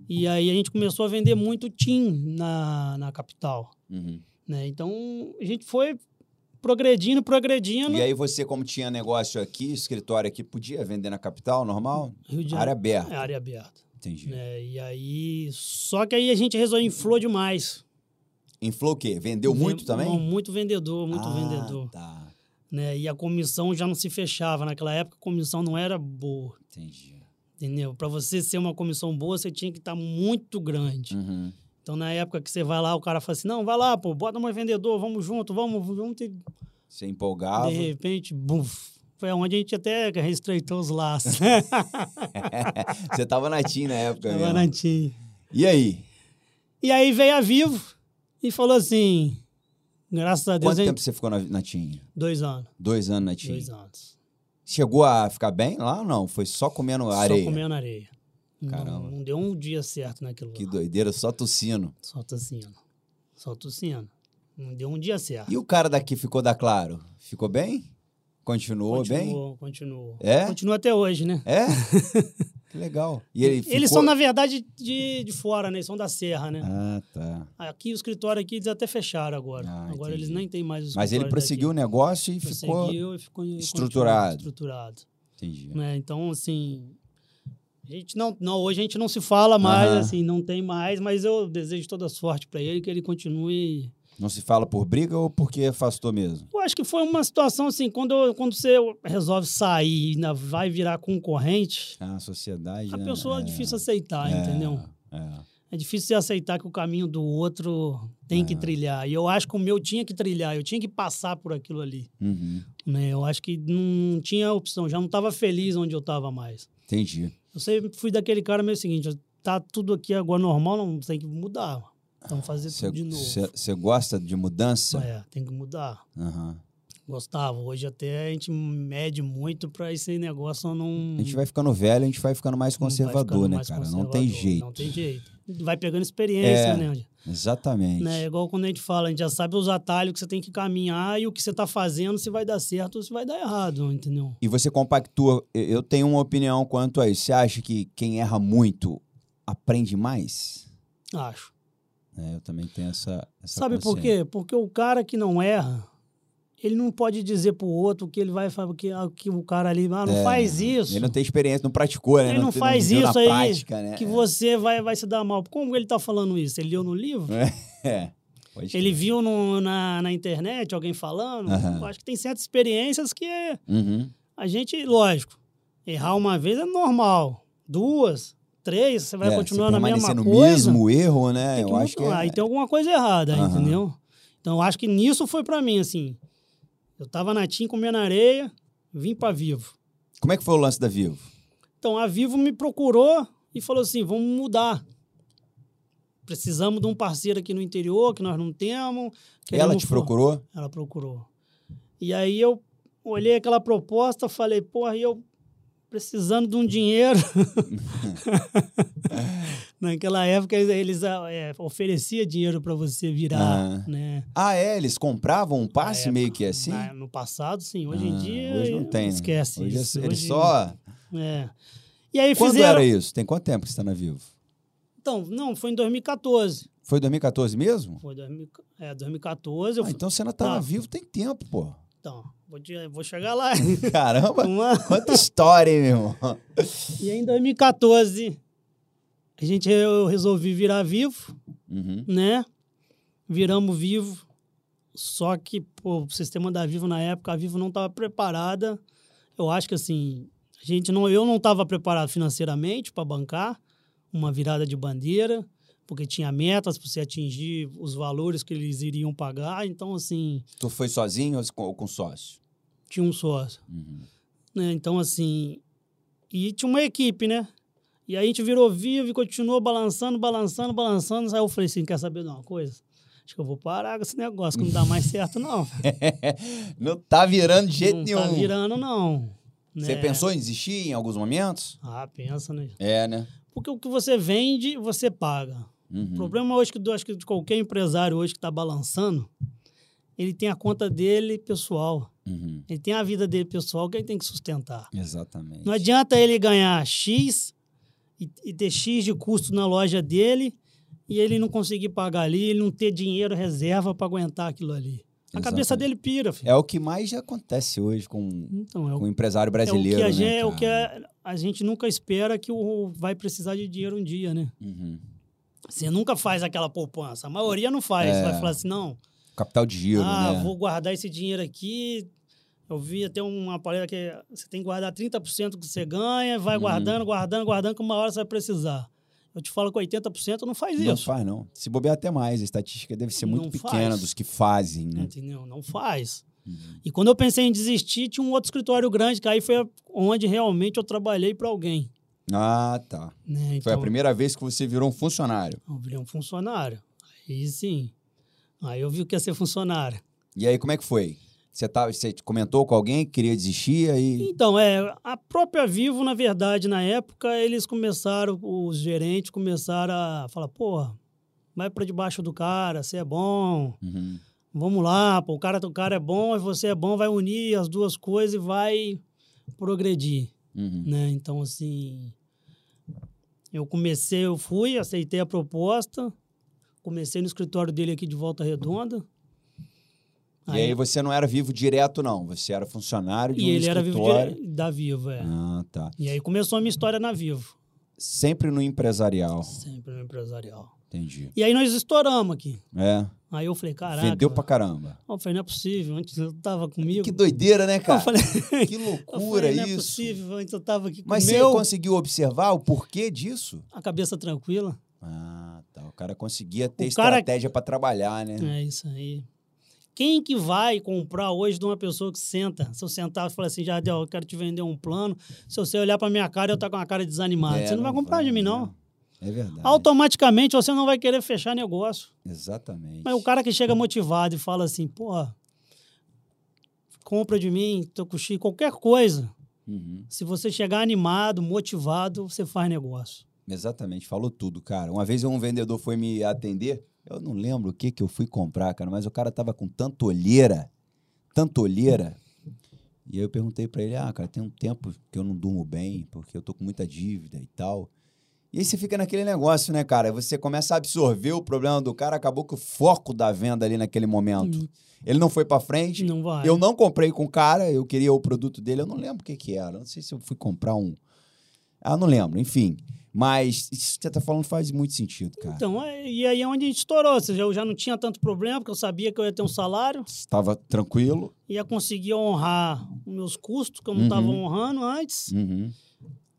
E aí a gente começou a vender muito TIM na, na capital. Uhum. Né? Então a gente foi progredindo, progredindo. E aí você, como tinha negócio aqui, escritório aqui, podia vender na capital, normal? Rio de área aberta. É, área aberta. Entendi. Né? E aí, só que aí a gente resolveu inflou demais. Inflou o quê? Vendeu muito também? Não, muito vendedor, muito ah, vendedor. Tá. Né? E a comissão já não se fechava. Naquela época a comissão não era boa. Entendi. Entendeu? Para você ser uma comissão boa, você tinha que estar tá muito grande. Uhum. Então, na época que você vai lá, o cara fala assim: não, vai lá, pô, bota mais vendedor, vamos junto, vamos. E... Você empolgava. De repente, buf. Foi onde a gente até reestreitou os laços. você tava na TIM na época, Tava mesmo. na TIM. E aí? E aí veio a Vivo e falou assim: graças a Deus. Quanto tempo você ficou na, na TIM? Dois anos. Dois anos na TIM. Dois anos. Chegou a ficar bem lá ou não? Foi só comendo areia? Só comendo areia. Caramba. Não, não, deu um dia certo naquilo Que doideira, só tossindo. Só tossindo. Só tossindo. Não deu um dia certo. E o cara daqui ficou da Claro? Ficou bem? Continuou, continuou bem? Continuou, continuou. É? Continua até hoje, né? É? que legal. E ele ficou... Eles são, na verdade, de, de fora, né? Eles são da Serra, né? Ah, tá. Aqui, o escritório aqui, eles até fecharam agora. Ah, agora entendi. eles nem têm mais o Mas ele prosseguiu daqui. o negócio e ficou, e ficou estruturado. estruturado. Entendi. Né? Então, assim, a gente não, não, hoje a gente não se fala mais, uhum. assim, não tem mais, mas eu desejo toda sorte para ele, que ele continue. Não se fala por briga ou porque afastou mesmo? Eu acho que foi uma situação assim, quando, quando você resolve sair e vai virar concorrente. Ah, a sociedade. A né? pessoa é, é difícil aceitar, é, entendeu? É. é difícil você aceitar que o caminho do outro tem é. que trilhar. E eu acho que o meu tinha que trilhar, eu tinha que passar por aquilo ali. Uhum. Né? Eu acho que não tinha opção, já não estava feliz onde eu estava mais. Entendi. Eu sempre fui daquele cara meio seguinte, tá tudo aqui agora normal, não tem que mudar. Vamos fazer cê, tudo de novo. Você gosta de mudança? É, tem que mudar. Uhum. Gostava. Hoje até a gente mede muito para esse negócio não. A gente vai ficando velho, a gente vai ficando mais conservador, ficando né, mais cara? Conservador. Não tem jeito. Não tem jeito. Vai pegando experiência, é, né? Exatamente. Né? Igual quando a gente fala, a gente já sabe os atalhos que você tem que caminhar e o que você está fazendo, se vai dar certo ou se vai dar errado, entendeu? E você compactua. Eu tenho uma opinião quanto a isso. Você acha que quem erra muito aprende mais? Acho. É, eu também tenho essa. essa Sabe por quê? Porque o cara que não erra, ele não pode dizer pro outro que ele vai fazer que, ah, que o cara ali ah, não é, faz isso. Ele não tem experiência, não praticou, né? Ele não, não faz não isso aí prática, né? que é. você vai, vai se dar mal. Como ele tá falando isso? Ele leu no livro? É. ele viu no, na, na internet alguém falando? Uhum. Eu acho que tem certas experiências que uhum. a gente, lógico, errar uma vez é normal. Duas, três, você vai é, continuar na mesma no coisa. mesmo erro, né? Eu acho que é... Aí tem alguma coisa errada, uhum. entendeu? Então, eu acho que nisso foi para mim, assim. Eu tava na TIM comendo areia, vim para Vivo. Como é que foi o lance da Vivo? Então, a Vivo me procurou e falou assim: vamos mudar. Precisamos de um parceiro aqui no interior que nós não temos. Ela te procurou? Ela procurou. E aí eu olhei aquela proposta, falei, porra, e eu precisando de um dinheiro. Naquela época eles é, ofereciam dinheiro para você virar, ah. né? Ah, é? Eles compravam um passe época, meio que assim? Na, no passado, sim. Hoje ah, em dia. Hoje não tem. Né? Esquece hoje é isso. Eles hoje, só. É. E aí Quando fizeram... era isso? Tem quanto tempo que você está na Vivo? Então, não, foi em 2014. Foi 2014 mesmo? Foi dois, é, 2014. Ah, então você ainda tá, tá vivo tem tempo, pô. Então, vou, te, vou chegar lá. Caramba, Uma... quanta história, hein, meu irmão? E em 2014, a gente, eu resolvi virar vivo, uhum. né? Viramos vivo. Só que pô, o sistema da Vivo na época, a Vivo não estava preparada. Eu acho que assim, a gente não, eu não estava preparado financeiramente para bancar uma virada de bandeira, porque tinha metas para você atingir os valores que eles iriam pagar. Então, assim. Tu foi sozinho ou com sócio? Tinha um sócio. Uhum. Né? Então, assim. E tinha uma equipe, né? E aí a gente virou vivo e continuou balançando, balançando, balançando. Aí eu falei assim: quer saber de uma coisa? Acho que eu vou parar com esse negócio, que não dá mais certo, não. não tá virando de jeito não nenhum. Não tá virando, não. Você né? pensou em desistir em alguns momentos? Ah, pensa, né? É, né? Porque o que você vende, você paga. Uhum. O problema hoje que acho que de qualquer empresário hoje que está balançando, ele tem a conta dele pessoal. Uhum. Ele tem a vida dele pessoal que ele tem que sustentar. Exatamente. Não adianta ele ganhar X e, e ter X de custo na loja dele e ele não conseguir pagar ali, ele não ter dinheiro reserva para aguentar aquilo ali. A Exatamente. cabeça dele pira, filho. É o que mais acontece hoje com, então, é o, com o empresário brasileiro. É o que, a, né, é o que a, a, gente nunca espera que o vai precisar de dinheiro um dia, né? Uhum. Você nunca faz aquela poupança. A maioria não faz. É. Vai falar assim, não. Capital de giro, ah, né? vou guardar esse dinheiro aqui. Eu vi até uma palestra que você tem que guardar 30% do que você ganha, vai uhum. guardando, guardando, guardando, que uma hora você vai precisar. Eu te falo que 80% não faz isso. Não faz, não. Se bobear até mais. A estatística deve ser muito não pequena faz. dos que fazem, né? Entendeu? Não faz. Uhum. E quando eu pensei em desistir, tinha um outro escritório grande, que aí foi onde realmente eu trabalhei para alguém. Ah, tá. Né? Então, foi a então primeira vez que você virou um funcionário. Eu virei um funcionário. Aí sim. Aí eu vi o que ia ser funcionário. E aí, como é que foi? Você, tá, você comentou com alguém que queria desistir aí? Então, é, a própria Vivo, na verdade, na época, eles começaram, os gerentes começaram a falar, pô, vai para debaixo do cara, você é bom, uhum. vamos lá, pô, o cara, o cara é bom, você é bom, vai unir as duas coisas e vai progredir, uhum. né? Então, assim, eu comecei, eu fui, aceitei a proposta, comecei no escritório dele aqui de Volta Redonda, e aí, aí, você não era vivo direto, não. Você era funcionário de e um ele escritório. era vivo da Vivo, é. Ah, tá. E aí começou a minha história na Vivo. Sempre no empresarial. Sempre no empresarial. Entendi. E aí nós estouramos aqui. É. Aí eu falei, caraca. Vendeu pra caramba. Eu falei, não é possível. Antes eu tava comigo. Que doideira, né, cara? Eu falei, que loucura falei, não isso. Não é possível. Antes eu tava aqui Mas você conseguiu observar o porquê disso? A cabeça tranquila. Ah, tá. O cara conseguia ter o estratégia cara... para trabalhar, né? É isso aí. Quem que vai comprar hoje de uma pessoa que senta? Se eu sentar e falar assim, Jardel, eu quero te vender um plano. Se você olhar para minha cara, eu tô com uma cara desanimada. É, você não, não vai comprar vai, de mim, não. É verdade. Automaticamente você não vai querer fechar negócio. Exatamente. Mas o cara que chega motivado e fala assim, pô, compra de mim, tô com qualquer coisa. Uhum. Se você chegar animado, motivado, você faz negócio. Exatamente, falou tudo, cara. Uma vez um vendedor foi me atender eu não lembro o que, que eu fui comprar, cara, mas o cara tava com tanta olheira, tanta olheira. E aí eu perguntei para ele: ah, cara, tem um tempo que eu não durmo bem, porque eu tô com muita dívida e tal. E aí você fica naquele negócio, né, cara? Você começa a absorver o problema do cara, acabou que o foco da venda ali naquele momento. Hum. Ele não foi para frente. Não vai. Eu não comprei com o cara, eu queria o produto dele, eu não lembro o que que era. Não sei se eu fui comprar um. Ah, não lembro, enfim. Mas isso que você está falando faz muito sentido, cara. Então, é, e aí é onde a gente estourou. Ou seja, eu já não tinha tanto problema, porque eu sabia que eu ia ter um salário. Estava tranquilo. Ia conseguir honrar os meus custos, que eu não estava uhum. honrando antes. Uhum.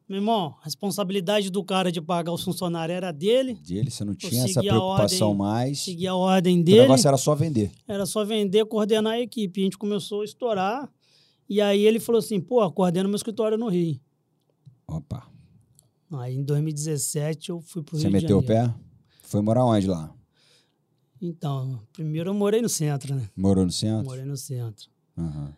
Meu irmão, a responsabilidade do cara de pagar os funcionários era dele. Dele, você não tinha essa preocupação ordem, mais. Seguia a ordem dele. O negócio era só vender. Era só vender, coordenar a equipe. A gente começou a estourar. E aí ele falou assim: pô, coordena meu escritório no Rio. Opa. Aí em 2017 eu fui pro Rio de Janeiro. Você meteu o pé? Foi morar onde lá? Então, primeiro eu morei no centro, né? Morou no centro? Morei no centro. Uhum.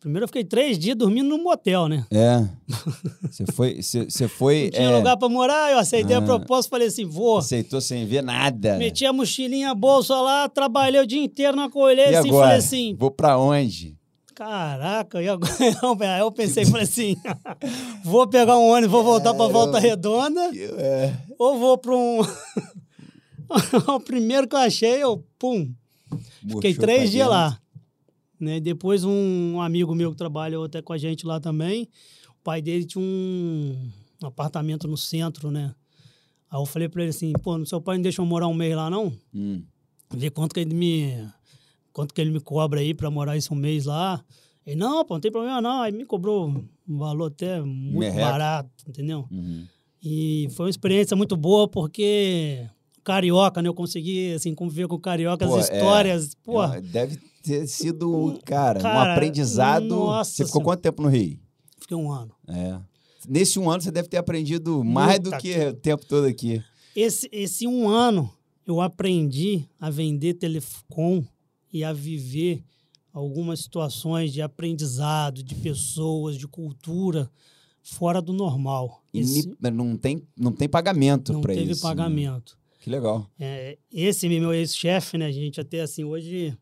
Primeiro eu fiquei três dias dormindo num motel, né? É. Você foi. Você foi. Não tinha é... lugar pra morar, eu aceitei a proposta falei assim: vou. Aceitou sem ver nada. Meti a mochilinha, a bolsa lá, trabalhei o dia inteiro na colheita e assim, agora? falei assim. Vou pra onde? Caraca, e agora? Aí eu pensei, falei assim: vou pegar um ônibus, vou voltar para Volta Redonda, é. ou vou para um. o primeiro que eu achei, eu, pum. Fiquei três dias lá. Né? Depois, um amigo meu que trabalha até com a gente lá também, o pai dele tinha um, apartamento no centro, né? Aí eu falei para ele assim: pô, seu pai não deixa eu morar um mês lá, não? Hum. Ver quanto que ele me quanto que ele me cobra aí para morar esse um mês lá. Ele, não, pô, não tem problema não. Aí me cobrou um valor até muito barato, entendeu? Uhum. E foi uma experiência muito boa porque carioca, né? Eu consegui, assim, conviver com carioca, pô, as é. histórias, é, pô. Deve ter sido, cara, cara um aprendizado. Nossa você ficou quanto tempo no Rio? Fiquei um ano. É. Nesse um ano você deve ter aprendido mais Muita do que o tempo todo aqui. Esse, esse um ano eu aprendi a vender telecom e a viver algumas situações de aprendizado, de pessoas, de cultura fora do normal. Esse, não, tem, não tem pagamento para isso. Não teve pagamento. Né? Que legal. É, esse meu ex-chefe, né, a gente até assim, hoje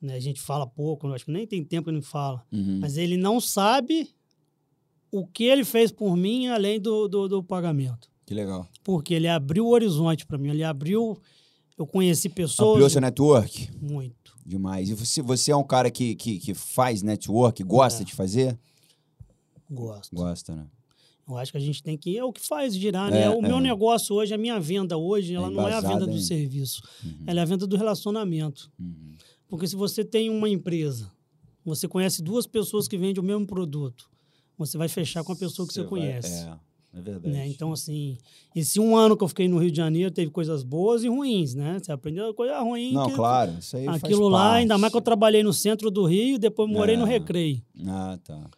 né, a gente fala pouco, acho que nem tem tempo que ele fala, uhum. mas ele não sabe o que ele fez por mim além do, do, do pagamento. Que legal. Porque ele abriu o horizonte para mim, ele abriu. Eu conheci pessoas. Ampliou seu network? Muito. Demais. E você, você é um cara que, que, que faz network, gosta é. de fazer? Gosto. Gosta, né? Eu acho que a gente tem que. É o que faz girar, né? é, né? O é. meu negócio hoje, a minha venda hoje, ela é não é a venda do serviço. Uhum. Ela é a venda do relacionamento. Uhum. Porque se você tem uma empresa, você conhece duas pessoas que vendem o mesmo produto, você vai fechar com a pessoa que você, você conhece. Vai, é. É verdade. Né? Então, assim, esse um ano que eu fiquei no Rio de Janeiro teve coisas boas e ruins, né? Você aprendeu coisa ruim. Não, que, claro, isso aí Aquilo lá, parte. ainda mais que eu trabalhei no centro do Rio, depois morei é. no Recreio. Ah, tá.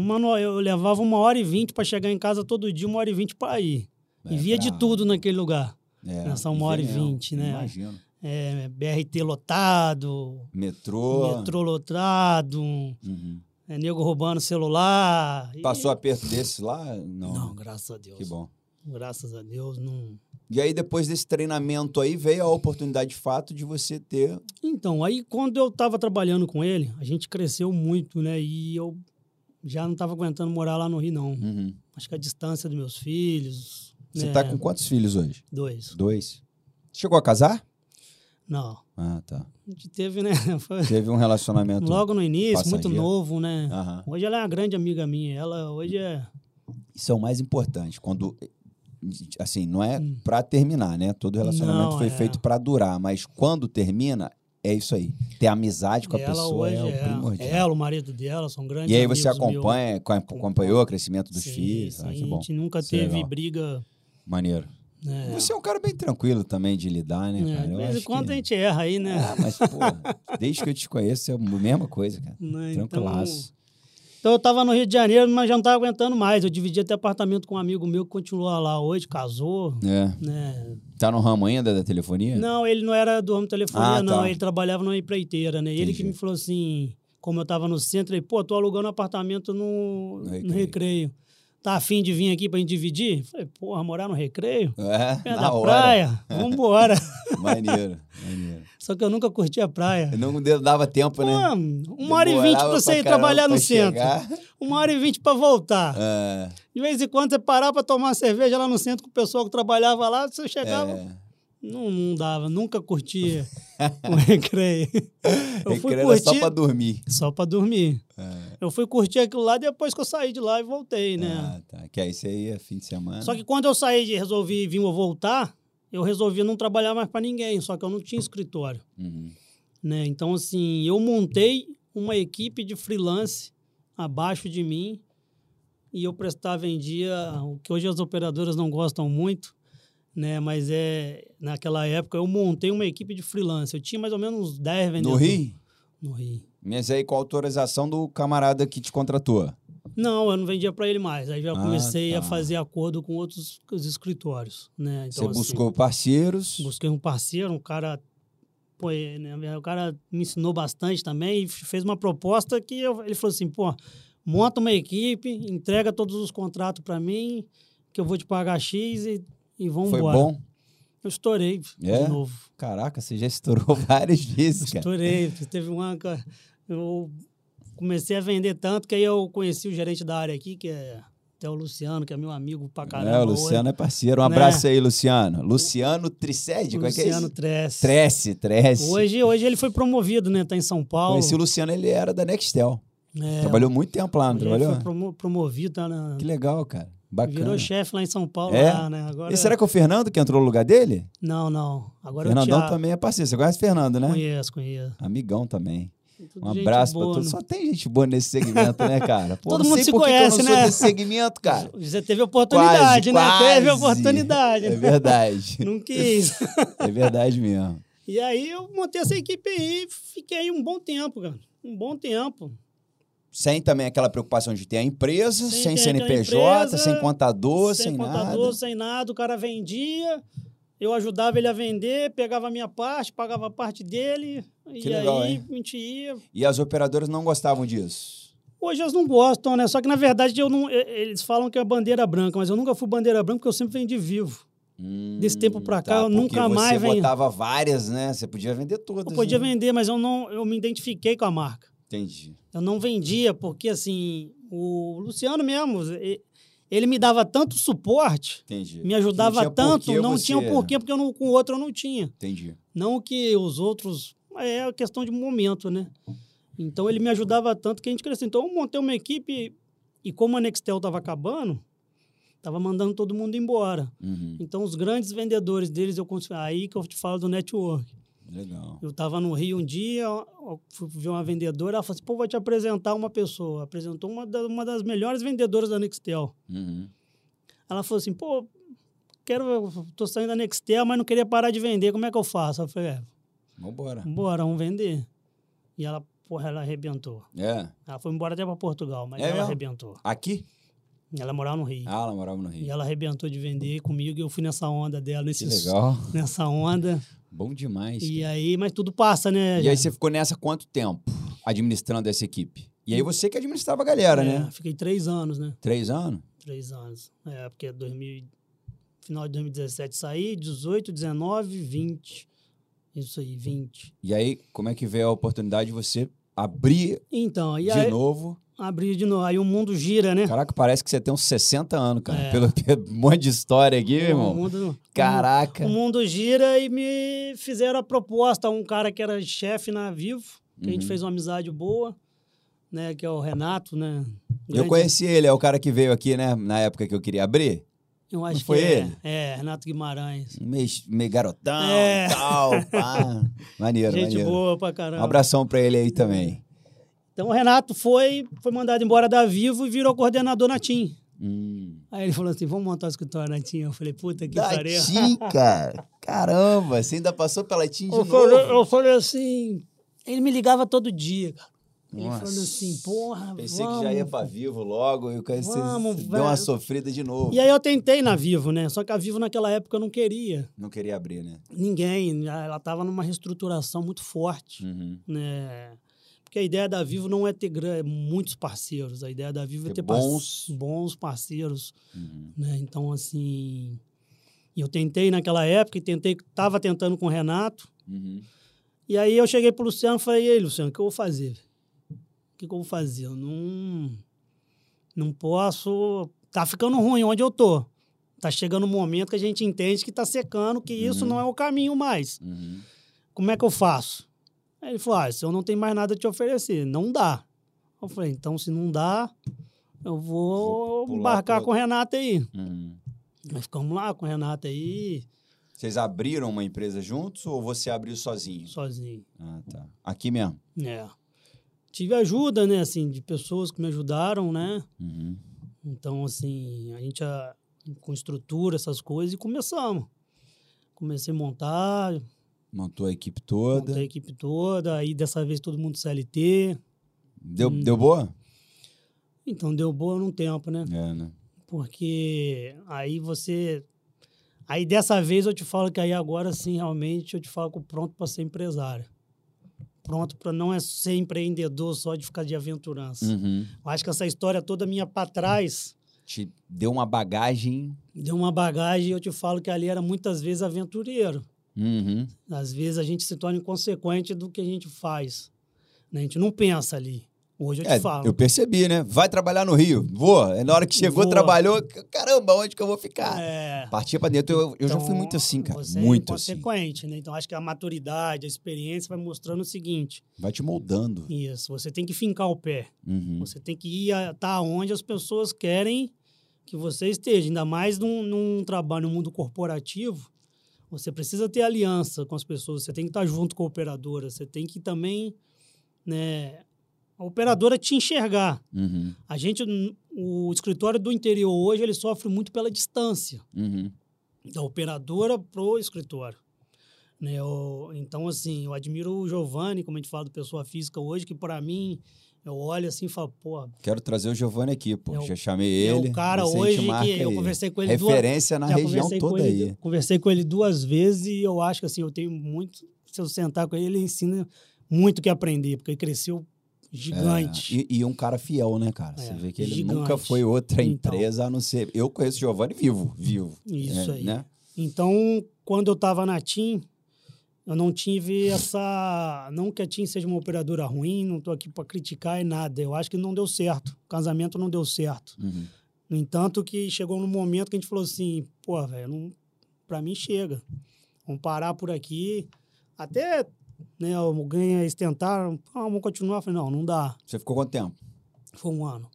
Mano, eu levava uma hora e vinte para chegar em casa todo dia, uma hora e vinte para ir. É, e via de tudo naquele lugar. É, nessa uma hora e vinte, né? Imagino. É, BRT lotado. Metrô. Metrô lotado. Uhum. É, nego roubando celular. Passou e... aperto desse lá? Não. Não, graças a Deus. Que bom. Graças a Deus, não. E aí, depois desse treinamento aí, veio a oportunidade de fato de você ter. Então, aí quando eu estava trabalhando com ele, a gente cresceu muito, né? E eu já não estava aguentando morar lá no Rio, não. Uhum. Acho que a distância dos meus filhos. Você está né? com quantos filhos hoje? Dois. Dois. Chegou a casar? Não. Ah, tá. A gente teve, né? Foi... Teve um relacionamento. Logo no início, muito novo, né? Uhum. Hoje ela é uma grande amiga minha. Ela hoje é. Isso é o mais importante. Quando. Assim, não é hum. para terminar, né? Todo relacionamento não, foi é. feito para durar, mas quando termina, é isso aí. Ter amizade com a ela pessoa é o é. primordial. Ela, o marido dela, são grandes E aí você acompanha, meu. acompanhou o crescimento dos sim, filhos. Sim, ah, que bom. A gente nunca é teve briga. Maneiro. É. Você é um cara bem tranquilo também de lidar, né, é, cara? de vez em quando que... a gente erra aí, né? Ah, mas, pô, desde que eu te conheço, é a mesma coisa, cara. Não, Tranquilaço. Então... Então eu tava no Rio de Janeiro, mas já não tava aguentando mais. Eu dividi até apartamento com um amigo meu que continua lá hoje, casou. É. Né? Tá no ramo ainda da telefonia? Não, ele não era do ramo de telefonia, ah, não. Tá. Ele trabalhava numa empreiteira, né? Entendi. Ele que me falou assim, como eu tava no centro, ele, pô, tô alugando um apartamento no, no recreio. No recreio tá afim de vir aqui pra gente dividir? Falei, porra, morar no recreio? É, Pé da hora. praia? Vambora. maneiro, maneiro. Só que eu nunca curti a praia. Não dava tempo, né? uma hora e vinte pra você ir trabalhar no centro. Uma hora e vinte pra voltar. É. De vez em quando você parar pra tomar uma cerveja lá no centro com o pessoal que trabalhava lá, você chegava... É. Não, não dava, nunca curtia o recreio. Eu fui recreio curtir, só pra dormir. Só pra dormir. É. Eu fui curtir aquilo lá depois que eu saí de lá e voltei, né? Ah, tá. Que aí você ia fim de semana. Só que quando eu saí e resolvi vir voltar, eu resolvi não trabalhar mais para ninguém, só que eu não tinha escritório. Uhum. Né? Então, assim, eu montei uma equipe de freelance abaixo de mim e eu prestava, vendia o que hoje as operadoras não gostam muito, né? Mas é naquela época eu montei uma equipe de freelance. Eu tinha mais ou menos uns 10 vendedores. No Rio? No Rio. Mas aí com a autorização do camarada que te contratou? Não, eu não vendia para ele mais. Aí já ah, comecei tá. a fazer acordo com outros escritórios, né? Então, Você buscou assim, parceiros? Busquei um parceiro, um cara pô, né, o cara me ensinou bastante também e fez uma proposta que eu, ele falou assim, pô, monta uma equipe, entrega todos os contratos para mim, que eu vou te pagar X e e vamos Foi embora. bom? Eu estourei é? de novo. Caraca, você já estourou várias vezes, cara. Estourei. Teve uma... Eu comecei a vender tanto que aí eu conheci o gerente da área aqui, que é até o Luciano, que é meu amigo pra caramba. É, o Luciano hoje. é parceiro. Um né? abraço aí, Luciano. Luciano Tricede, como é que é isso? Luciano Trece. Trece, Trece. Hoje, hoje ele foi promovido, né? Tá em São Paulo. Conheci o Luciano, ele era da Nextel. É, Trabalhou muito tempo lá, não trabalhou? Ele foi promovido. Tá na... Que legal, cara. Bacana. Virou chefe lá em São Paulo, É? lá, né? Agora E será que é o Fernando que entrou no lugar dele? Não, não. Agora é o Fernandão Thiago. também é parceiro. Você conhece o Fernando, né? Conheço, conheço. Amigão também. Tudo Um abraço pra boa, todos. né? Só tem gente boa nesse segmento, né, cara? Pô, Todo mundo se conhece, né? desse segmento, cara. Você teve oportunidade, Quase, né? Teve quase. oportunidade. É né? verdade. Não quis. É verdade mesmo. E aí eu montei essa equipe aí, fiquei aí um bom tempo, cara. Um bom tempo. Sem também aquela preocupação de ter a empresa, sem, Sem CNPJ, empresa, sem contador, sem, sem contador, nada. sem nada. O cara vendia, eu ajudava ele a vender, pegava a minha parte, pagava a parte dele. Que e legal, aí hein? a gente ia. E as operadoras não gostavam disso. Hoje elas não gostam, né? Só que na verdade eu não, eles falam que é bandeira branca, mas eu nunca fui bandeira branca porque eu sempre vendi vivo. Desse tempo pra cá, eu Hum, tá, porque nunca mais Você venho- botava várias, né? Você podia vender todas. Eu podia né? vender, mas eu não, eu me identifiquei com a marca. Entendi. Eu não vendia porque assim, o Luciano mesmo, ele me dava tanto suporte, Entendi. me ajudava Não tanto, não você- tinha o porquê porque eu não, com o outro eu não tinha. Entendi. Não que os outros. É questão de momento, né? Então ele me ajudava tanto que a gente cresceu. Então eu montei uma equipe e como a Nextel estava acabando, estava mandando todo mundo embora. Uhum. Então os grandes vendedores deles, eu consegui. Aí que eu te falo do network. Legal. Eu estava no Rio um dia, fui ver uma vendedora, ela falou assim: pô, vou te apresentar uma pessoa. Apresentou uma, da- uma das melhores vendedoras da Nextel. Uhum. Ela falou assim: pô, quero, tô saindo da Nextel, mas não queria parar de vender, como é que eu faço? Eu falei: é, Vambora. Bora, vamos vender. E ela, porra, ela arrebentou. É. Ela foi embora até para Portugal, mas É ela mesmo? arrebentou. Aqui? Ela morava no Rio. Ah, ela morava no E Rio. ela arrebentou de vender comigo e eu fui nessa onda dela, Que nesse, legal. nessa onda. Bom demais. E cara. aí, mas tudo passa, né? E aí você ficou nessa quanto tempo? Administrando essa equipe? E aí você que administrava a galera, É, né? Fiquei três anos, né? Três anos? Três anos. É, porque 2000, final de 2017 saí, 18, 19, 20. Isso aí, 20. E aí, como é que veio a oportunidade de você abrir Então, e de aí novo? abri de novo. Aí o mundo gira, né? Caraca, parece que você tem uns 60 anos, cara. É. Pelo, pelo monte de história aqui, o, irmão. mundo, Caraca. o mundo gira e me fizeram a proposta. Um cara que era chefe na Vivo, que a gente Uhum. fez uma amizade boa, né? Que é o Renato, né? Eu Grande- conheci ele, é o cara que veio aqui, né? Na época que eu queria abrir. Eu acho foi que é. ele? É, Renato Guimarães. Meio, meio garotão É. tal, pá. Maneiro, Gente maneiro. boa pra Um caramba. abração pra ele aí também. Então o Renato foi, foi mandado embora da Vivo e virou coordenador na TIM. Hum. Aí ele falou assim: vamos montar o escritório na TIM. Eu falei, puta que pariu. TIM, cara. Caramba, você ainda passou pela TIM de Eu novo. falei, eu falei assim. Ele me ligava todo dia, cara. Ele Nossa. falando assim, porra, Pensei vamos. que já ia pra Vivo logo e o cara deu uma sofrida de novo. E aí eu tentei na Vivo, né? Só que a Vivo naquela época eu não queria Não queria abrir, né? ninguém. Ela tava numa reestruturação muito forte, Uhum. né? Porque a ideia da Vivo não é ter gra- muitos parceiros. A ideia da Vivo Ter é ter par- bons- bons parceiros, Uhum. né? Então, assim... Eu tentei naquela época e tentei... Tava tentando com o Renato. Uhum. E aí eu cheguei pro Luciano e falei, e aí, Luciano, o que eu vou fazer? Que, que eu vou fazer? Eu não, não posso... Tá ficando ruim onde eu tô. Tá chegando um momento que a gente entende que tá secando, que isso Uhum. não é o caminho mais. Uhum. Como é que eu faço? Aí ele falou, ah, se eu não tenho mais nada a te oferecer, não dá. Eu falei, então se não dá, eu Vou vou embarcar pro- com o Renato aí. Uhum. Nós ficamos lá com o Renato aí, Vocês abriram uma empresa juntos ou você abriu sozinho? sozinho. Ah, tá. Aqui mesmo? É. Tive ajuda, né, assim, de pessoas que me ajudaram, né? Uhum. Então, assim, a gente ah, com estrutura, essas coisas, e começamos. Comecei a montar, Montou a equipe toda. montei a equipe toda, aí dessa vez todo mundo CLT. Deu, Hum. deu boa? Então deu boa num tempo, né? É, né? Porque aí você. Aí dessa vez eu te falo que aí agora sim, realmente, eu te falo que pronto para ser empresário. Pronto para não é ser empreendedor só de ficar de aventurança. Uhum. Eu acho que essa história toda minha para trás Te deu uma bagagem. deu uma bagagem eu te falo que ali era muitas vezes aventureiro. Uhum. Às vezes a gente se torna inconsequente do que a gente faz. né? A gente não pensa ali. Hoje eu te É, falo. eu percebi, né? Vai trabalhar no Rio. Vou. É na hora que chegou, trabalhou. Caramba, onde que eu vou ficar? É, Partia pra dentro. Eu, eu já fui então, muito assim, cara. Você Muito é assim. inconsequente, né? Então acho que a maturidade, a experiência vai mostrando o seguinte: Vai te moldando. isso, você tem que fincar o pé. Uhum. Você tem que ir estar onde as pessoas querem que você esteja, ainda mais num, num trabalho no mundo corporativo, você precisa ter aliança com as pessoas, você tem que estar junto com a operadora, você tem que também, né, a operadora te enxergar. Uhum. A gente, o escritório do interior hoje, ele sofre muito pela distância Uhum. da operadora pro escritório. Né? Eu- então, assim, eu admiro o Giovanni, como a gente fala do pessoa física hoje, que para mim, eu olho assim e falo, pô, Quero trazer o Giovanni aqui, pô. É o- Já chamei é o ele. cara hoje que eu conversei com ele duas- Referência na Já região toda ele, aí. Conversei com ele duas vezes e eu acho que assim, eu tenho muito. Se eu sentar com ele, ele ensina muito que aprender, porque ele cresceu gigante. É, e, e um cara fiel, né, cara? Você É, vê que ele gigante. nunca foi outra Então. empresa a não ser. Eu conheço o Giovanni vivo, vivo. Isso É, aí. Né? Então, quando eu estava na TIM, eu não tive essa. Não que a TIM seja uma operadora ruim, não estou aqui para criticar e nada. Eu acho que não deu certo. O casamento não deu certo. Uhum. No entanto, que chegou num momento que a gente falou assim: pô, velho, não... para mim chega. Vamos parar por aqui. Até né, alguém eles tentaram, ah, vamos continuar. Eu falei: não, não dá. Você ficou quanto tempo? Foi um ano.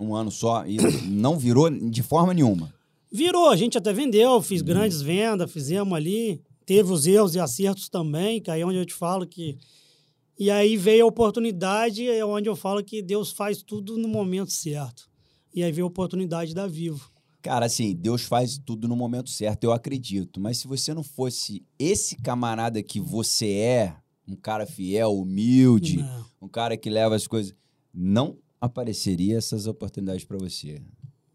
Um ano só e não virou de forma nenhuma. Virou, a gente até vendeu, fiz grandes vendas, fizemos ali. Teve os erros e acertos também, que aí é onde eu te falo que. E aí veio a oportunidade, é onde eu falo que Deus faz tudo no momento certo. E aí veio a oportunidade da Vivo. Cara, assim, Deus faz tudo no momento certo, eu acredito. Mas se você não fosse esse camarada que você é, um cara fiel, humilde, Não. um cara que leva as coisas, não apareceria essas oportunidades pra você.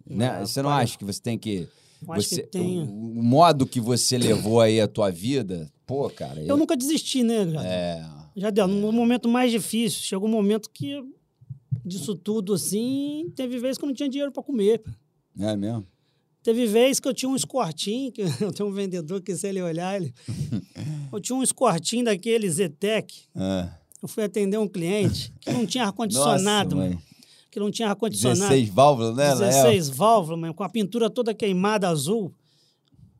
Né? Ah, Você não pai, acha que você tem que Eu você, que tem. o, o modo que você levou aí a tua vida, pô, cara. Eu nunca desisti, né, Jadel? É. Já deu. No momento mais difícil, chegou um momento que disso tudo assim, teve vezes que eu não tinha dinheiro para comer. É mesmo? Teve vez que eu tinha um escortinho, que eu tenho um vendedor que se ele olhar, ele... eu tinha um escortinho daquele Zetec. É. Eu fui atender um cliente que não tinha ar-condicionado, mano. Que não tinha ar-condicionado. 16 válvulas, né? na época? 16 válvulas, mano, com a pintura toda queimada azul.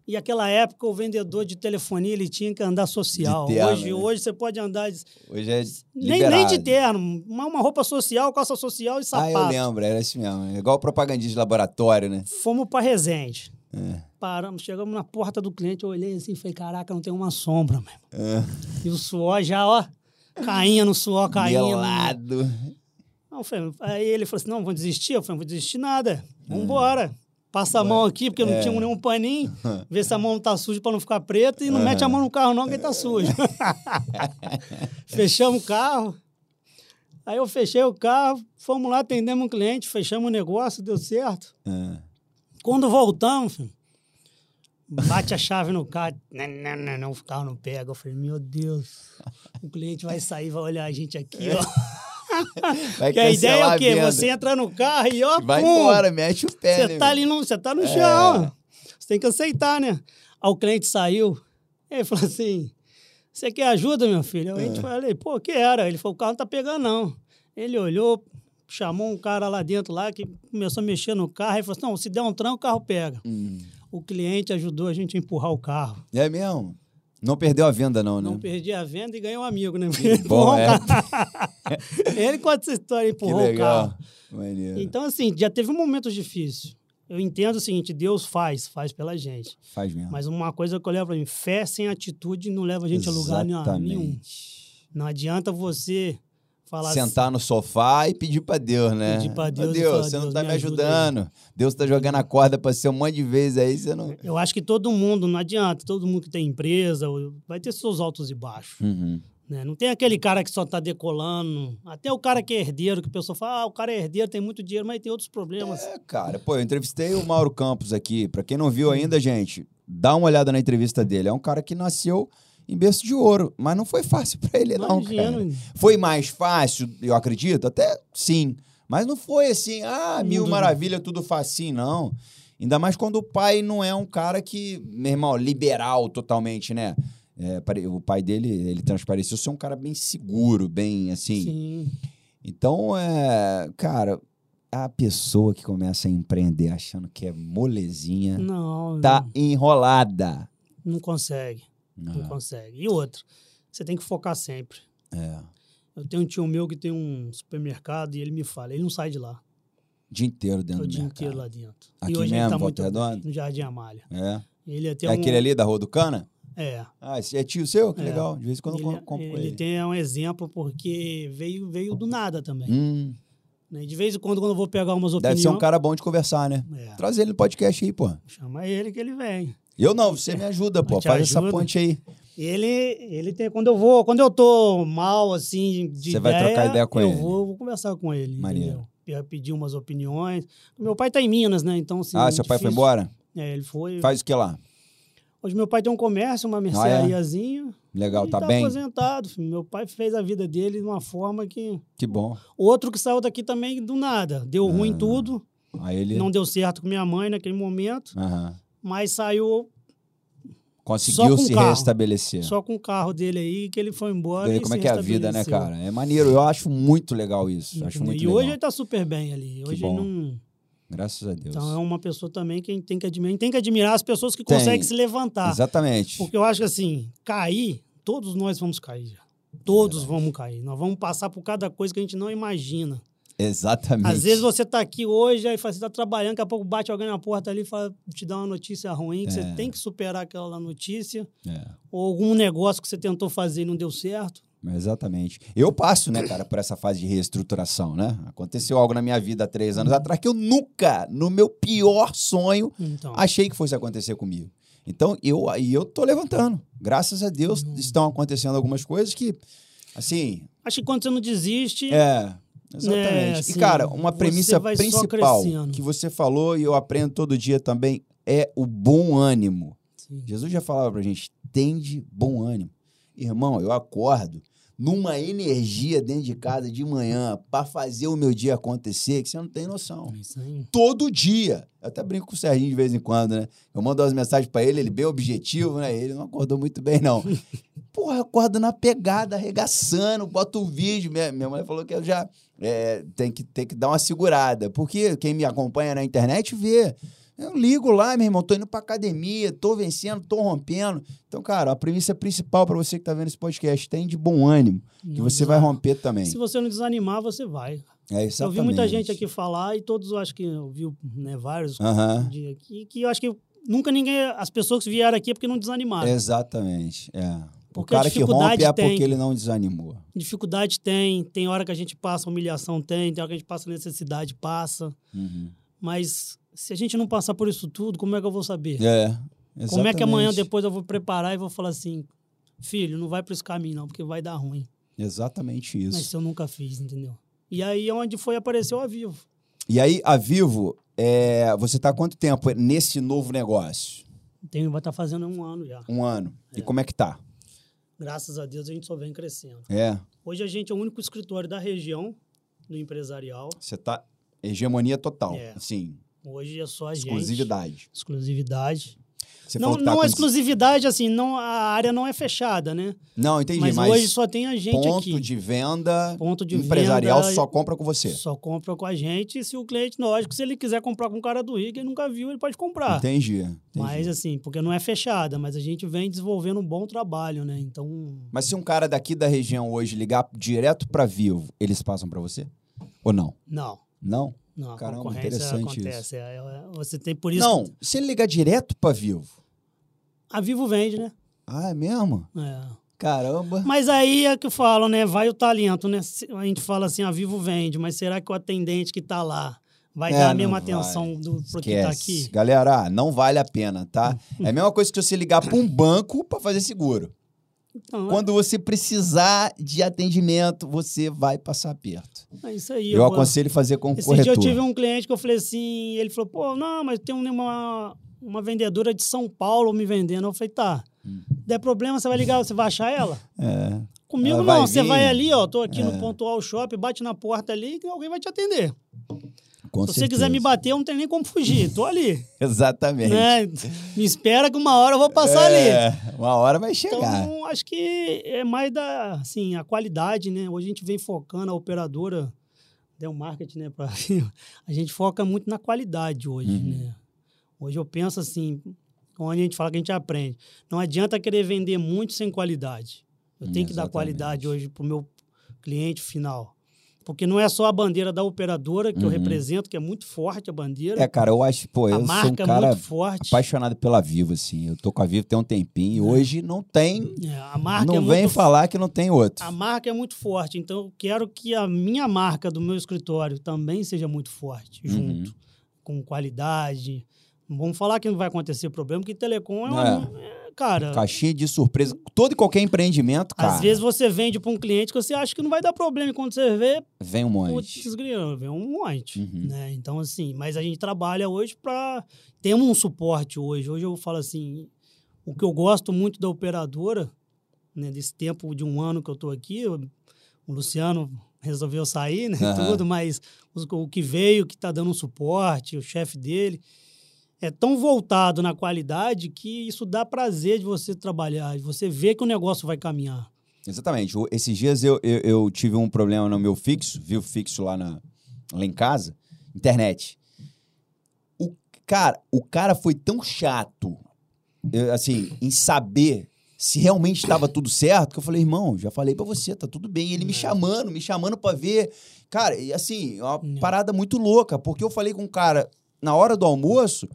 E aquela época o vendedor de telefonia ele tinha que andar social. Terno, hoje, né? hoje você pode andar de- Hoje é nem, nem de terno, uma, uma roupa social, calça social e Ah, sapato. eu lembro, era assim mesmo. É igual propagandista de laboratório, né? Fomos para Resende. É. Paramos, chegamos na porta do cliente, eu olhei assim e falei, caraca, não tem uma sombra, mesmo. É. E o suor já, ó, cainha no suor, cainha. Melado. Não, falei, aí ele falou assim, não, vou desistir. Eu falei, não vou desistir nada. Vambora. Passa a mão aqui, porque não É. tinha nenhum paninho. Vê se a mão não tá suja para não ficar preta. E não mete a mão no carro não, que tá sujo. Fechamos o carro. Aí eu fechei o carro, fomos lá, atendemos um cliente, fechamos o negócio, deu certo. É. Quando voltamos, filho, bate a chave no carro. Não, não, não, não, o carro não pega. Eu falei, meu Deus, o cliente vai sair, vai olhar a gente aqui, ó. Vai Que a ideia é o quê? Você entra no carro e ó, Vai pum, embora, mete o pé, Você né, tá ali no, você tá no É. chão. Você tem que aceitar, né? Aí o cliente saiu. Ele falou assim: Você quer ajuda, meu filho? Aí É. gente falei, pô, que era? Ele falou, o carro não tá pegando, não. Ele olhou, chamou um cara lá dentro lá que começou a mexer no carro e falou assim: não, se der um tranco, o carro pega. Hum. O cliente ajudou a gente a empurrar o carro. É mesmo? Não perdeu a venda, não, né? Não perdi a venda e ganhei um amigo, né? Bom, Empurrou o é. Ele conta essa história, Que empurrou o legal. carro. Maneiro. Então, assim, já teve momentos difíceis. Eu entendo o seguinte: Deus faz, faz pela gente. Faz mesmo. Mas uma coisa que eu levo pra mim: fé sem atitude não leva a gente a lugar nenhum. Exatamente. Não adianta você falar assim, Sentar no sofá e pedir pra Deus, né? Pedir pra Ô, Deus Deus, falar, você não "Deus, tá me me ajuda aí." ajudando. Deus tá jogando a corda pra ser um monte de vezes aí, você não... Eu acho que todo mundo, não adianta, todo mundo que tem empresa vai ter seus altos e baixos. Uhum. Né? Não tem aquele cara que só tá decolando. Até o cara que é herdeiro, que o pessoal fala, ah, o cara é herdeiro, tem muito dinheiro, mas tem outros problemas. É, cara, pô, eu entrevistei o Mauro Campos aqui. Pra quem não viu ainda, gente, dá uma olhada na entrevista dele. É um cara que nasceu em berço de ouro, mas não foi fácil pra ele, não, cara. Foi mais fácil, eu acredito? Até sim. Mas não foi assim, ah, mil Mundo- maravilha, tudo facinho, não. Ainda mais quando o pai não é um cara que, meu irmão, liberal totalmente, né? É, o pai dele, ele transpareceu ser um cara bem seguro, bem assim. Sim. Então, é, cara, a pessoa que começa a empreender achando que é molezinha Não, tá enrolada. não consegue. Não Ah, consegue. E outro, você tem que focar sempre. é. Eu tenho um tio meu que tem um supermercado e ele me fala, ele não sai de lá. Dia inteiro dentro o do dia mercado. inteiro lá dentro. Aqui e hoje mesmo, ele tá muito Redonda? no Jardim Amália. É. Ele tem É um, aquele ali da Rua do Cana? É. Ah, esse é tio seu? Que É. legal. De vez em quando eu ele, compro com ele ele. tem um exemplo porque veio, veio do nada também. Hum, né? De vez em quando, quando eu vou pegar umas deve opiniões... ser um cara bom de conversar, né? É, Traz ele no podcast aí, pô. chama ele que ele vem. Eu não, você me ajuda, pô. Eu Faz essa ajudo. ponte aí. Ele, ele tem... Quando eu vou... Quando eu tô mal, assim, de Você vai ideia, trocar ideia com eu ele. Vou, vou conversar com ele, Maneiro. entendeu? Eu Pedir umas opiniões. Meu pai tá em Minas, né? Então, assim... ah, seu pai foi difícil. embora? É, ele foi. Faz o que lá? Hoje meu pai tem um comércio, uma Ah, é? merceariazinha. Legal, Ele tá bem? aposentado. filho. Meu pai fez a vida dele de uma forma que... Que bom. Outro que saiu daqui também do nada. Deu ruim Ah. tudo. Aí ele. Não deu certo com minha mãe naquele momento. Aham. Mas saiu Conseguiu se carro. restabelecer. só com o carro dele aí, que ele foi embora. E como é que é a vida, né, cara? É maneiro. Eu acho muito legal isso. Acho muito e legal. hoje ele tá super bem ali. Hoje ele não. Graças a Deus. Então é uma pessoa também que a gente tem que admirar. Tem que admirar as pessoas que Tem. conseguem se levantar. Exatamente. Porque eu acho que assim, cair, todos nós vamos cair. Todos vamos cair. Nós vamos passar por cada coisa que a gente não imagina. Exatamente. Às vezes você tá aqui hoje, aí você tá trabalhando, daqui a pouco bate alguém na porta ali e fala, te dá uma notícia ruim, que É. você tem que superar aquela notícia, É. ou algum negócio que você tentou fazer e não deu certo. Exatamente. Eu passo, né, cara, por essa fase de reestruturação, né? Aconteceu algo na minha vida há três anos atrás que eu nunca, no meu pior sonho, Então, achei que fosse acontecer comigo. Então, eu, eu tô levantando. Graças a Deus, Uhum. estão acontecendo algumas coisas que, assim, acho que quando você não desiste, é. Exatamente. assim, e, cara, uma premissa principal que você falou e eu aprendo todo dia também é o bom ânimo. Sim. Jesus já falava pra gente, tende bom ânimo. Irmão, eu acordo numa energia dentro de casa de manhã pra fazer o meu dia acontecer que você não tem noção. É isso aí. Todo dia. Eu até brinco com o Serginho de vez em quando, né? Eu mando umas mensagens pra ele, ele bem objetivo, né? Ele não acordou muito bem, não. Porra, eu acordo na pegada, arregaçando, boto o vídeo. Minha, minha mãe falou que eu já é, tem, que, tem que dar uma segurada. Porque quem me acompanha na internet vê. Eu ligo lá, meu irmão, tô indo pra academia, tô vencendo, tô rompendo. Então, cara, a premissa principal pra você que tá vendo esse podcast, tem de bom ânimo, que Não você vai romper também. Se você não desanimar, você vai. É Eu exatamente. vi muita gente aqui falar e todos, eu acho que eu vi né, vários Aham. de aqui, que eu acho que nunca ninguém, as pessoas que vieram aqui é porque não desanimaram. Exatamente. É. O Porque a cara que rompe é tem. porque ele não desanimou. Dificuldade tem, tem hora que a gente passa humilhação, tem, tem hora que a gente passa necessidade, passa. Uhum. Mas se a gente não passar por isso tudo, como é que eu vou saber? É. como é que amanhã exatamente. depois eu vou preparar e vou falar assim, filho, não vai para esse caminho não, porque vai dar ruim. Exatamente Mas isso. se eu nunca fiz, entendeu? E aí é onde foi apareceu a Vivo. E aí, a Vivo, é, você tá há quanto tempo nesse novo negócio? Tem, vai estar fazendo um ano já. Um ano. E como é que tá? Graças a Deus a gente só vem crescendo. É. Hoje a gente é o único escritório da região do empresarial. Você tá. Hegemonia total. É. Assim, Hoje é só a gente. exclusividade. Exclusividade. Você não tá não des- exclusividade, assim, não, a área não é fechada, né? Não, entendi, mas, mas, hoje só tem a gente ponto aqui. de venda Ponto de empresarial venda, só compra com você. Só compra com a gente. E se o cliente, lógico, se ele quiser comprar com um cara do que ele nunca viu, ele pode comprar. Entendi. entendi. Mas assim, porque não é fechada, mas a gente vem desenvolvendo um bom trabalho, né? Então, Mas se um cara daqui da região hoje ligar direto pra Vivo, eles passam pra você? Ou não? não. Não? Não, a Caramba, concorrência interessante acontece. É, é, você tem por isso. Não, se ele ligar direto pra Vivo. A Vivo vende, né? Ah, é mesmo? É. Caramba. Mas aí é que eu falo, né? Vai o talento, né? A gente fala assim, a Vivo vende, mas será que o atendente que tá lá vai É, dar a mesma vai. atenção do pro que tá aqui? Galera, ah, não vale a pena, tá? É a mesma coisa que você ligar pra um banco pra fazer seguro. Então, Quando você precisar de atendimento, você vai passar perto. é isso aí. Eu aconselho fazer com Esse corretor. dia eu tive um cliente que eu falei assim, ele falou, pô, não, mas tem uma, uma vendedora de São Paulo me vendendo. Eu falei, tá, Hum. der problema, você vai ligar, você vai achar ela? É. Comigo não, vai você vir. vai ali, ó, tô aqui É. no Pontual Shop, bate na porta ali que alguém vai te atender. Com Se você certeza. quiser me bater, eu não tenho nem como fugir, tô ali. Exatamente. né? Me espera que uma hora eu vou passar ali. É, uma hora vai chegar. Então, acho que é mais da, assim, a qualidade, né? Hoje a gente vem focando, a operadora, deu um marketing, né? Pra, a gente foca muito na qualidade hoje, Uhum. né? Hoje eu penso assim, onde a gente fala que a gente aprende. Não adianta querer vender muito sem qualidade. Eu tenho que dar Exatamente. qualidade hoje para o meu cliente final. Porque não é só a bandeira da operadora que uhum. eu represento, que é muito forte a bandeira. É, cara, eu acho, pô, eu marca sou um cara é muito forte. apaixonado pela Vivo, assim. Eu tô com a Vivo tem um tempinho. É. Hoje não tem. É, a marca não é vem muito, falar que não tem outro. A marca é muito forte. Então, eu quero que a minha marca do meu escritório também seja muito forte, uhum. junto. Com qualidade. Vamos falar que não vai acontecer problema, porque telecom é, uma, é. Cara. Caixinha de surpresa. Todo e qualquer empreendimento, cara. Às vezes você vende para um cliente que você acha que não vai dar problema. E quando você vê. Vem um monte. Putz, vem um monte. Uhum. Né? Então, assim, mas a gente trabalha hoje para. Temos um suporte hoje. Hoje eu falo assim. O que eu gosto muito da operadora, né, desse tempo de um ano que eu estou aqui, o Luciano resolveu sair, né? Uhum. Tudo, mas o que veio, que está dando um suporte, o chefe dele é tão voltado na qualidade que isso dá prazer de você trabalhar, de você ver que o negócio vai caminhar. Exatamente. Esses dias eu, eu, eu tive um problema no meu fixo, viu fixo lá, na, lá em casa, internet. O cara, o cara foi tão chato, assim, em saber se realmente estava tudo certo, que eu falei, irmão, já falei para você, tá tudo bem. E ele me é. chamando, me chamando para ver. Cara, e assim, uma é. parada muito louca, porque eu falei com um cara na hora do almoço,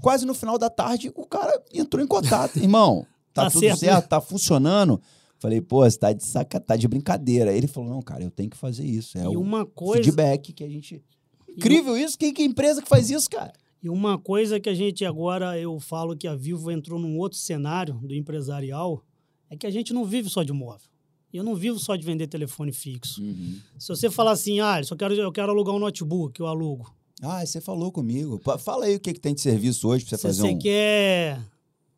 quase no final da tarde, o cara entrou em contato. Irmão, tá, tá tudo certo, certo, tá funcionando. Falei, pô, você tá de saca, tá de brincadeira. Ele falou, não, cara, eu tenho que fazer isso. É e uma coisa... feedback que a gente... Incrível isso? Quem que é empresa que faz isso, cara? E uma coisa que a gente agora, eu falo que a Vivo entrou num outro cenário do empresarial, é que a gente não vive só de móvel. Eu não vivo só de vender telefone fixo. Uhum. Se você falar assim, ah, eu, só quero, eu quero alugar um notebook, eu alugo. Ah, você falou comigo. Fala aí o que, que tem de serviço hoje para você fazer você um... quer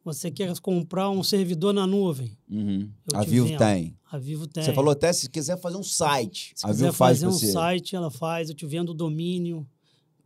Você quer comprar um servidor na nuvem? Uhum. A Vivo vendo. tem. A Vivo tem. Você falou até se quiser fazer um site. Se a quiser Vivo faz fazer um você. site, ela faz. Eu te vendo o domínio.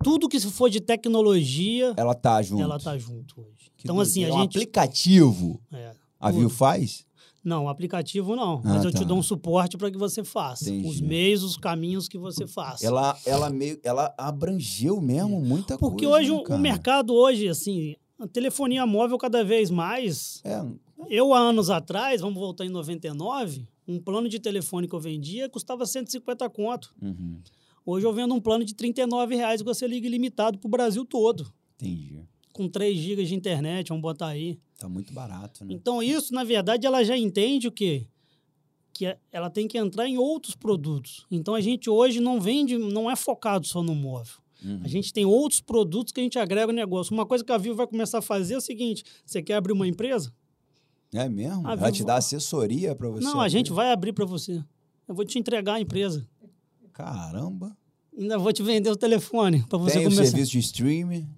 Tudo que for de tecnologia... Ela tá junto. Ela tá junto hoje. Que então, assim, a é gente... Um aplicativo. É, a Vivo faz? Não, aplicativo não. Ah, mas eu tá. te dou um suporte para que você faça. Entendi. Os meios, os caminhos que você faça. Ela, ela meio, ela abrangeu mesmo é. muita Porque coisa. Porque hoje né, o mercado hoje, assim, a telefonia móvel cada vez mais. É. Eu há anos atrás, vamos voltar em 99, um plano de telefone que eu vendia custava 150 conto. Uhum. Hoje eu vendo um plano de 39 reais que você liga ilimitado para o Brasil todo. Entendi. Com 3 GB de internet, vamos botar aí. Tá muito barato, né? Então, isso, na verdade, ela já entende o quê? Que é, ela tem que entrar em outros produtos. Então, a gente hoje não vende, não é focado só no móvel. Uhum. A gente tem outros produtos que a gente agrega no negócio. Uma coisa que a Vivo vai começar a fazer é o seguinte: você quer abrir uma empresa? É mesmo? A Ela Vivo... te dá assessoria para você? Não, abrir. a gente vai abrir para você. Eu vou te entregar a empresa. Caramba! Ainda vou te vender o telefone para você tem começar. Tem o serviço de streaming?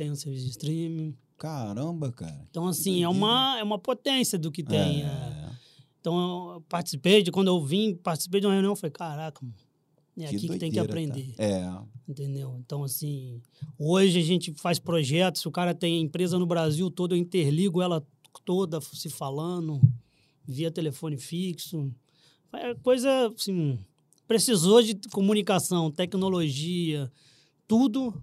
Tem o serviço de streaming. Caramba, cara. Então, assim, é uma, é uma potência do que tem. É. É. Então, eu participei de, quando eu vim, participei de uma reunião, eu falei, caraca, mano, é que aqui doideira, que tem que aprender. Tá? É. Entendeu? Então, assim, hoje a gente faz projetos, o cara tem empresa no Brasil todo, eu interligo ela toda se falando, via telefone fixo. É coisa, assim, precisou de comunicação, tecnologia, tudo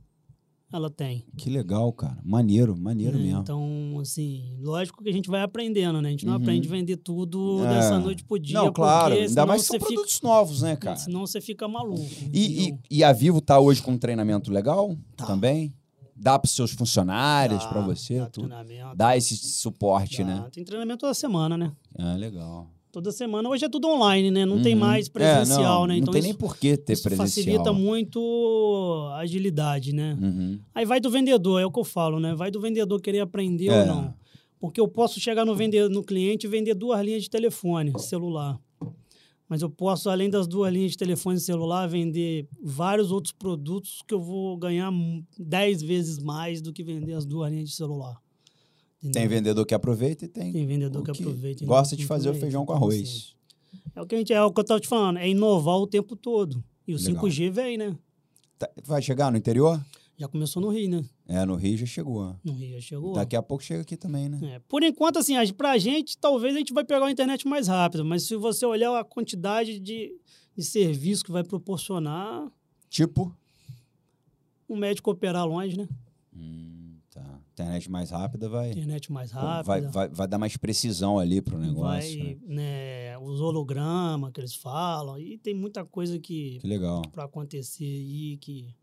ela tem. Que legal, cara. Maneiro, maneiro é, mesmo. Então, assim, lógico que a gente vai aprendendo, né? A gente não uhum. aprende a vender tudo é. dessa noite pro dia. Não, claro. Ainda mais são produtos fica... novos, né, cara? Senão você fica maluco. E, e, e, a Vivo tá hoje com um treinamento legal tá. também? Dá para seus funcionários, para você? Dá, tudo. dá esse suporte, dá. né? Tem treinamento toda semana, né? Ah, legal toda semana. Hoje é tudo online, né? Não uhum. tem mais presencial, é, né? Então não tem nem por que ter presencial. facilita muito a agilidade, né? Uhum. Aí vai do vendedor, é o que eu falo, né? Vai do vendedor querer aprender é. ou não. Porque eu posso chegar no, vender, no cliente e vender duas linhas de telefone celular. Mas eu posso, além das duas linhas de telefone celular, vender vários outros produtos que eu vou ganhar dez vezes mais do que vender as duas linhas de celular. Entendeu? Tem vendedor que aproveita e tem. Tem vendedor que, que aproveita. Gosta de fazer o feijão com arroz. É o que a gente é o que eu estava te falando, é inovar o tempo todo. E o Legal. 5G vem, né? Tá, vai chegar no interior? Já começou no Rio, né? É, no Rio já chegou. No Rio já chegou. Daqui a pouco chega aqui também, né? É, por enquanto, assim, pra gente, talvez a gente vai pegar a internet mais rápido, mas se você olhar a quantidade de, de serviço que vai proporcionar. Tipo? Um médico operar longe, né? Hum. Internet mais rápida vai. Internet mais rápida. Vai, vai, vai dar mais precisão ali pro negócio. Vai, né? né, os hologramas que eles falam. E tem muita coisa que. Que legal. Pra acontecer aí que.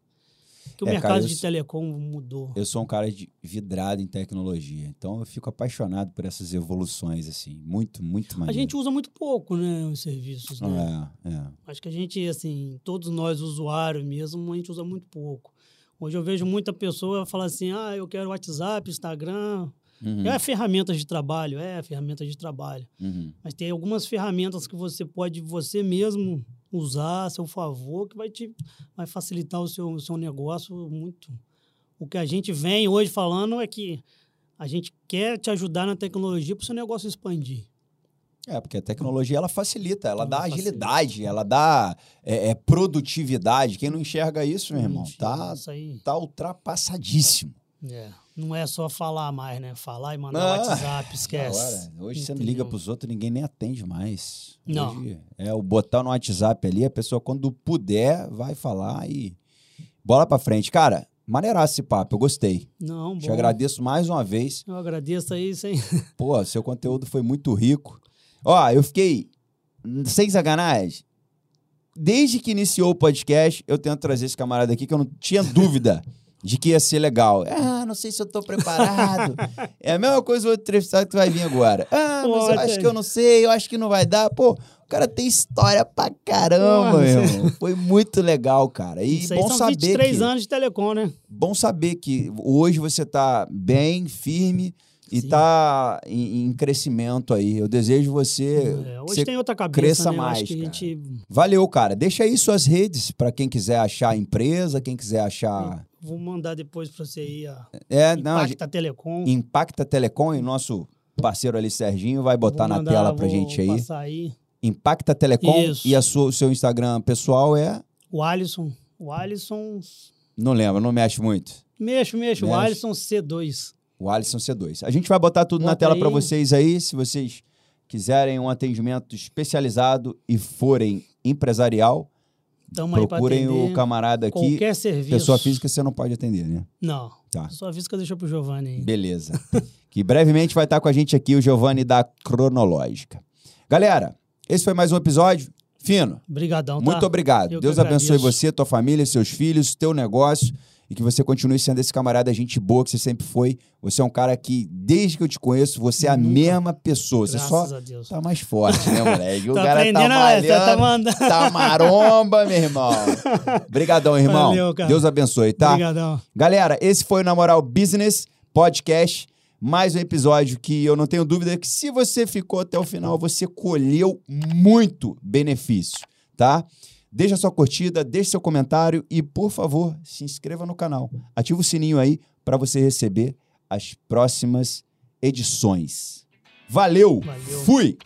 Que o é, mercado cara, de telecom mudou. Eu sou um cara de vidrado em tecnologia, então eu fico apaixonado por essas evoluções, assim, muito, muito maneiro. A gente usa muito pouco, né, os serviços, né? É, é. Acho que a gente, assim, todos nós usuários mesmo, a gente usa muito pouco. Hoje eu vejo muita pessoa falar assim: ah, eu quero WhatsApp, Instagram. Uhum. É ferramentas de trabalho, é ferramentas de trabalho. Uhum. Mas tem algumas ferramentas que você pode você mesmo usar a seu favor, que vai te vai facilitar o seu, o seu negócio muito. O que a gente vem hoje falando é que a gente quer te ajudar na tecnologia para o seu negócio expandir. É, porque a tecnologia ela facilita, ela, ela dá facilita. agilidade, ela dá é, é, produtividade. Quem não enxerga isso, meu irmão, tá, tá ultrapassadíssimo. É. Não é só falar mais, né? Falar e mandar ah, WhatsApp, esquece. Hoje Entendeu? você não liga pros outros, ninguém nem atende mais. Não. Hoje é o botar no WhatsApp ali, a pessoa quando puder vai falar e bola pra frente. Cara, maneiraço esse papo, eu gostei. Não, bom. Te agradeço mais uma vez. Eu agradeço aí, sim. Pô, seu conteúdo foi muito rico. Ó, eu fiquei, sem sacanagem, desde que iniciou o podcast, eu tento trazer esse camarada aqui que eu não tinha dúvida de que ia ser legal. Ah, não sei se eu tô preparado. é a mesma coisa o outro entrevistado que vai vir agora. Ah, mas eu acho que eu não sei, eu acho que não vai dar. Pô, o cara tem história pra caramba, meu. Foi muito legal, cara. E Isso bom são saber 23 que, anos de telecom, né? Bom saber que hoje você tá bem, firme, e está em, em, crescimento aí. Eu desejo você. É, hoje você tem outra cabeça. Cresça né? mais. Cara. Gente... Valeu, cara. Deixa aí suas redes para quem quiser achar a empresa, quem quiser achar. Vou mandar depois para você aí. A... É, Impacta não, Telecom. Impacta Telecom e nosso parceiro ali, Serginho, vai botar mandar, na tela pra gente aí. aí. Impacta Telecom Isso. e a sua, o seu Instagram pessoal é? O Alisson. O Alisson. Não lembro, não mexe muito. Mexo, mexo. O Alisson C2. O Alisson C2. A gente vai botar tudo Bota na tela para vocês aí, se vocês quiserem um atendimento especializado e forem empresarial, Tamo procurem o camarada aqui. Qualquer serviço. Pessoa física você não pode atender, né? Não. Tá. Pessoa física deixou pro Giovanni aí. Beleza. que brevemente vai estar com a gente aqui o Giovanni da Cronológica. Galera, esse foi mais um episódio. Fino. Obrigadão, tá? Muito obrigado. Eu Deus abençoe você, tua família, seus filhos, teu negócio e que você continue sendo esse camarada gente boa que você sempre foi. Você é um cara que, desde que eu te conheço, você é a mesma pessoa. Você Graças só a Deus. tá mais forte, né, moleque? O cara tá malhando, tá, mandando. tá maromba, meu irmão. Obrigadão, irmão. Valeu, cara. Deus abençoe, tá? Obrigadão. Galera, esse foi o Na Moral Business Podcast. Mais um episódio que eu não tenho dúvida que se você ficou até o final, você colheu muito benefício, tá? Deixa sua curtida, deixe seu comentário e, por favor, se inscreva no canal. Ativa o sininho aí para você receber as próximas edições. Valeu. Valeu. Fui!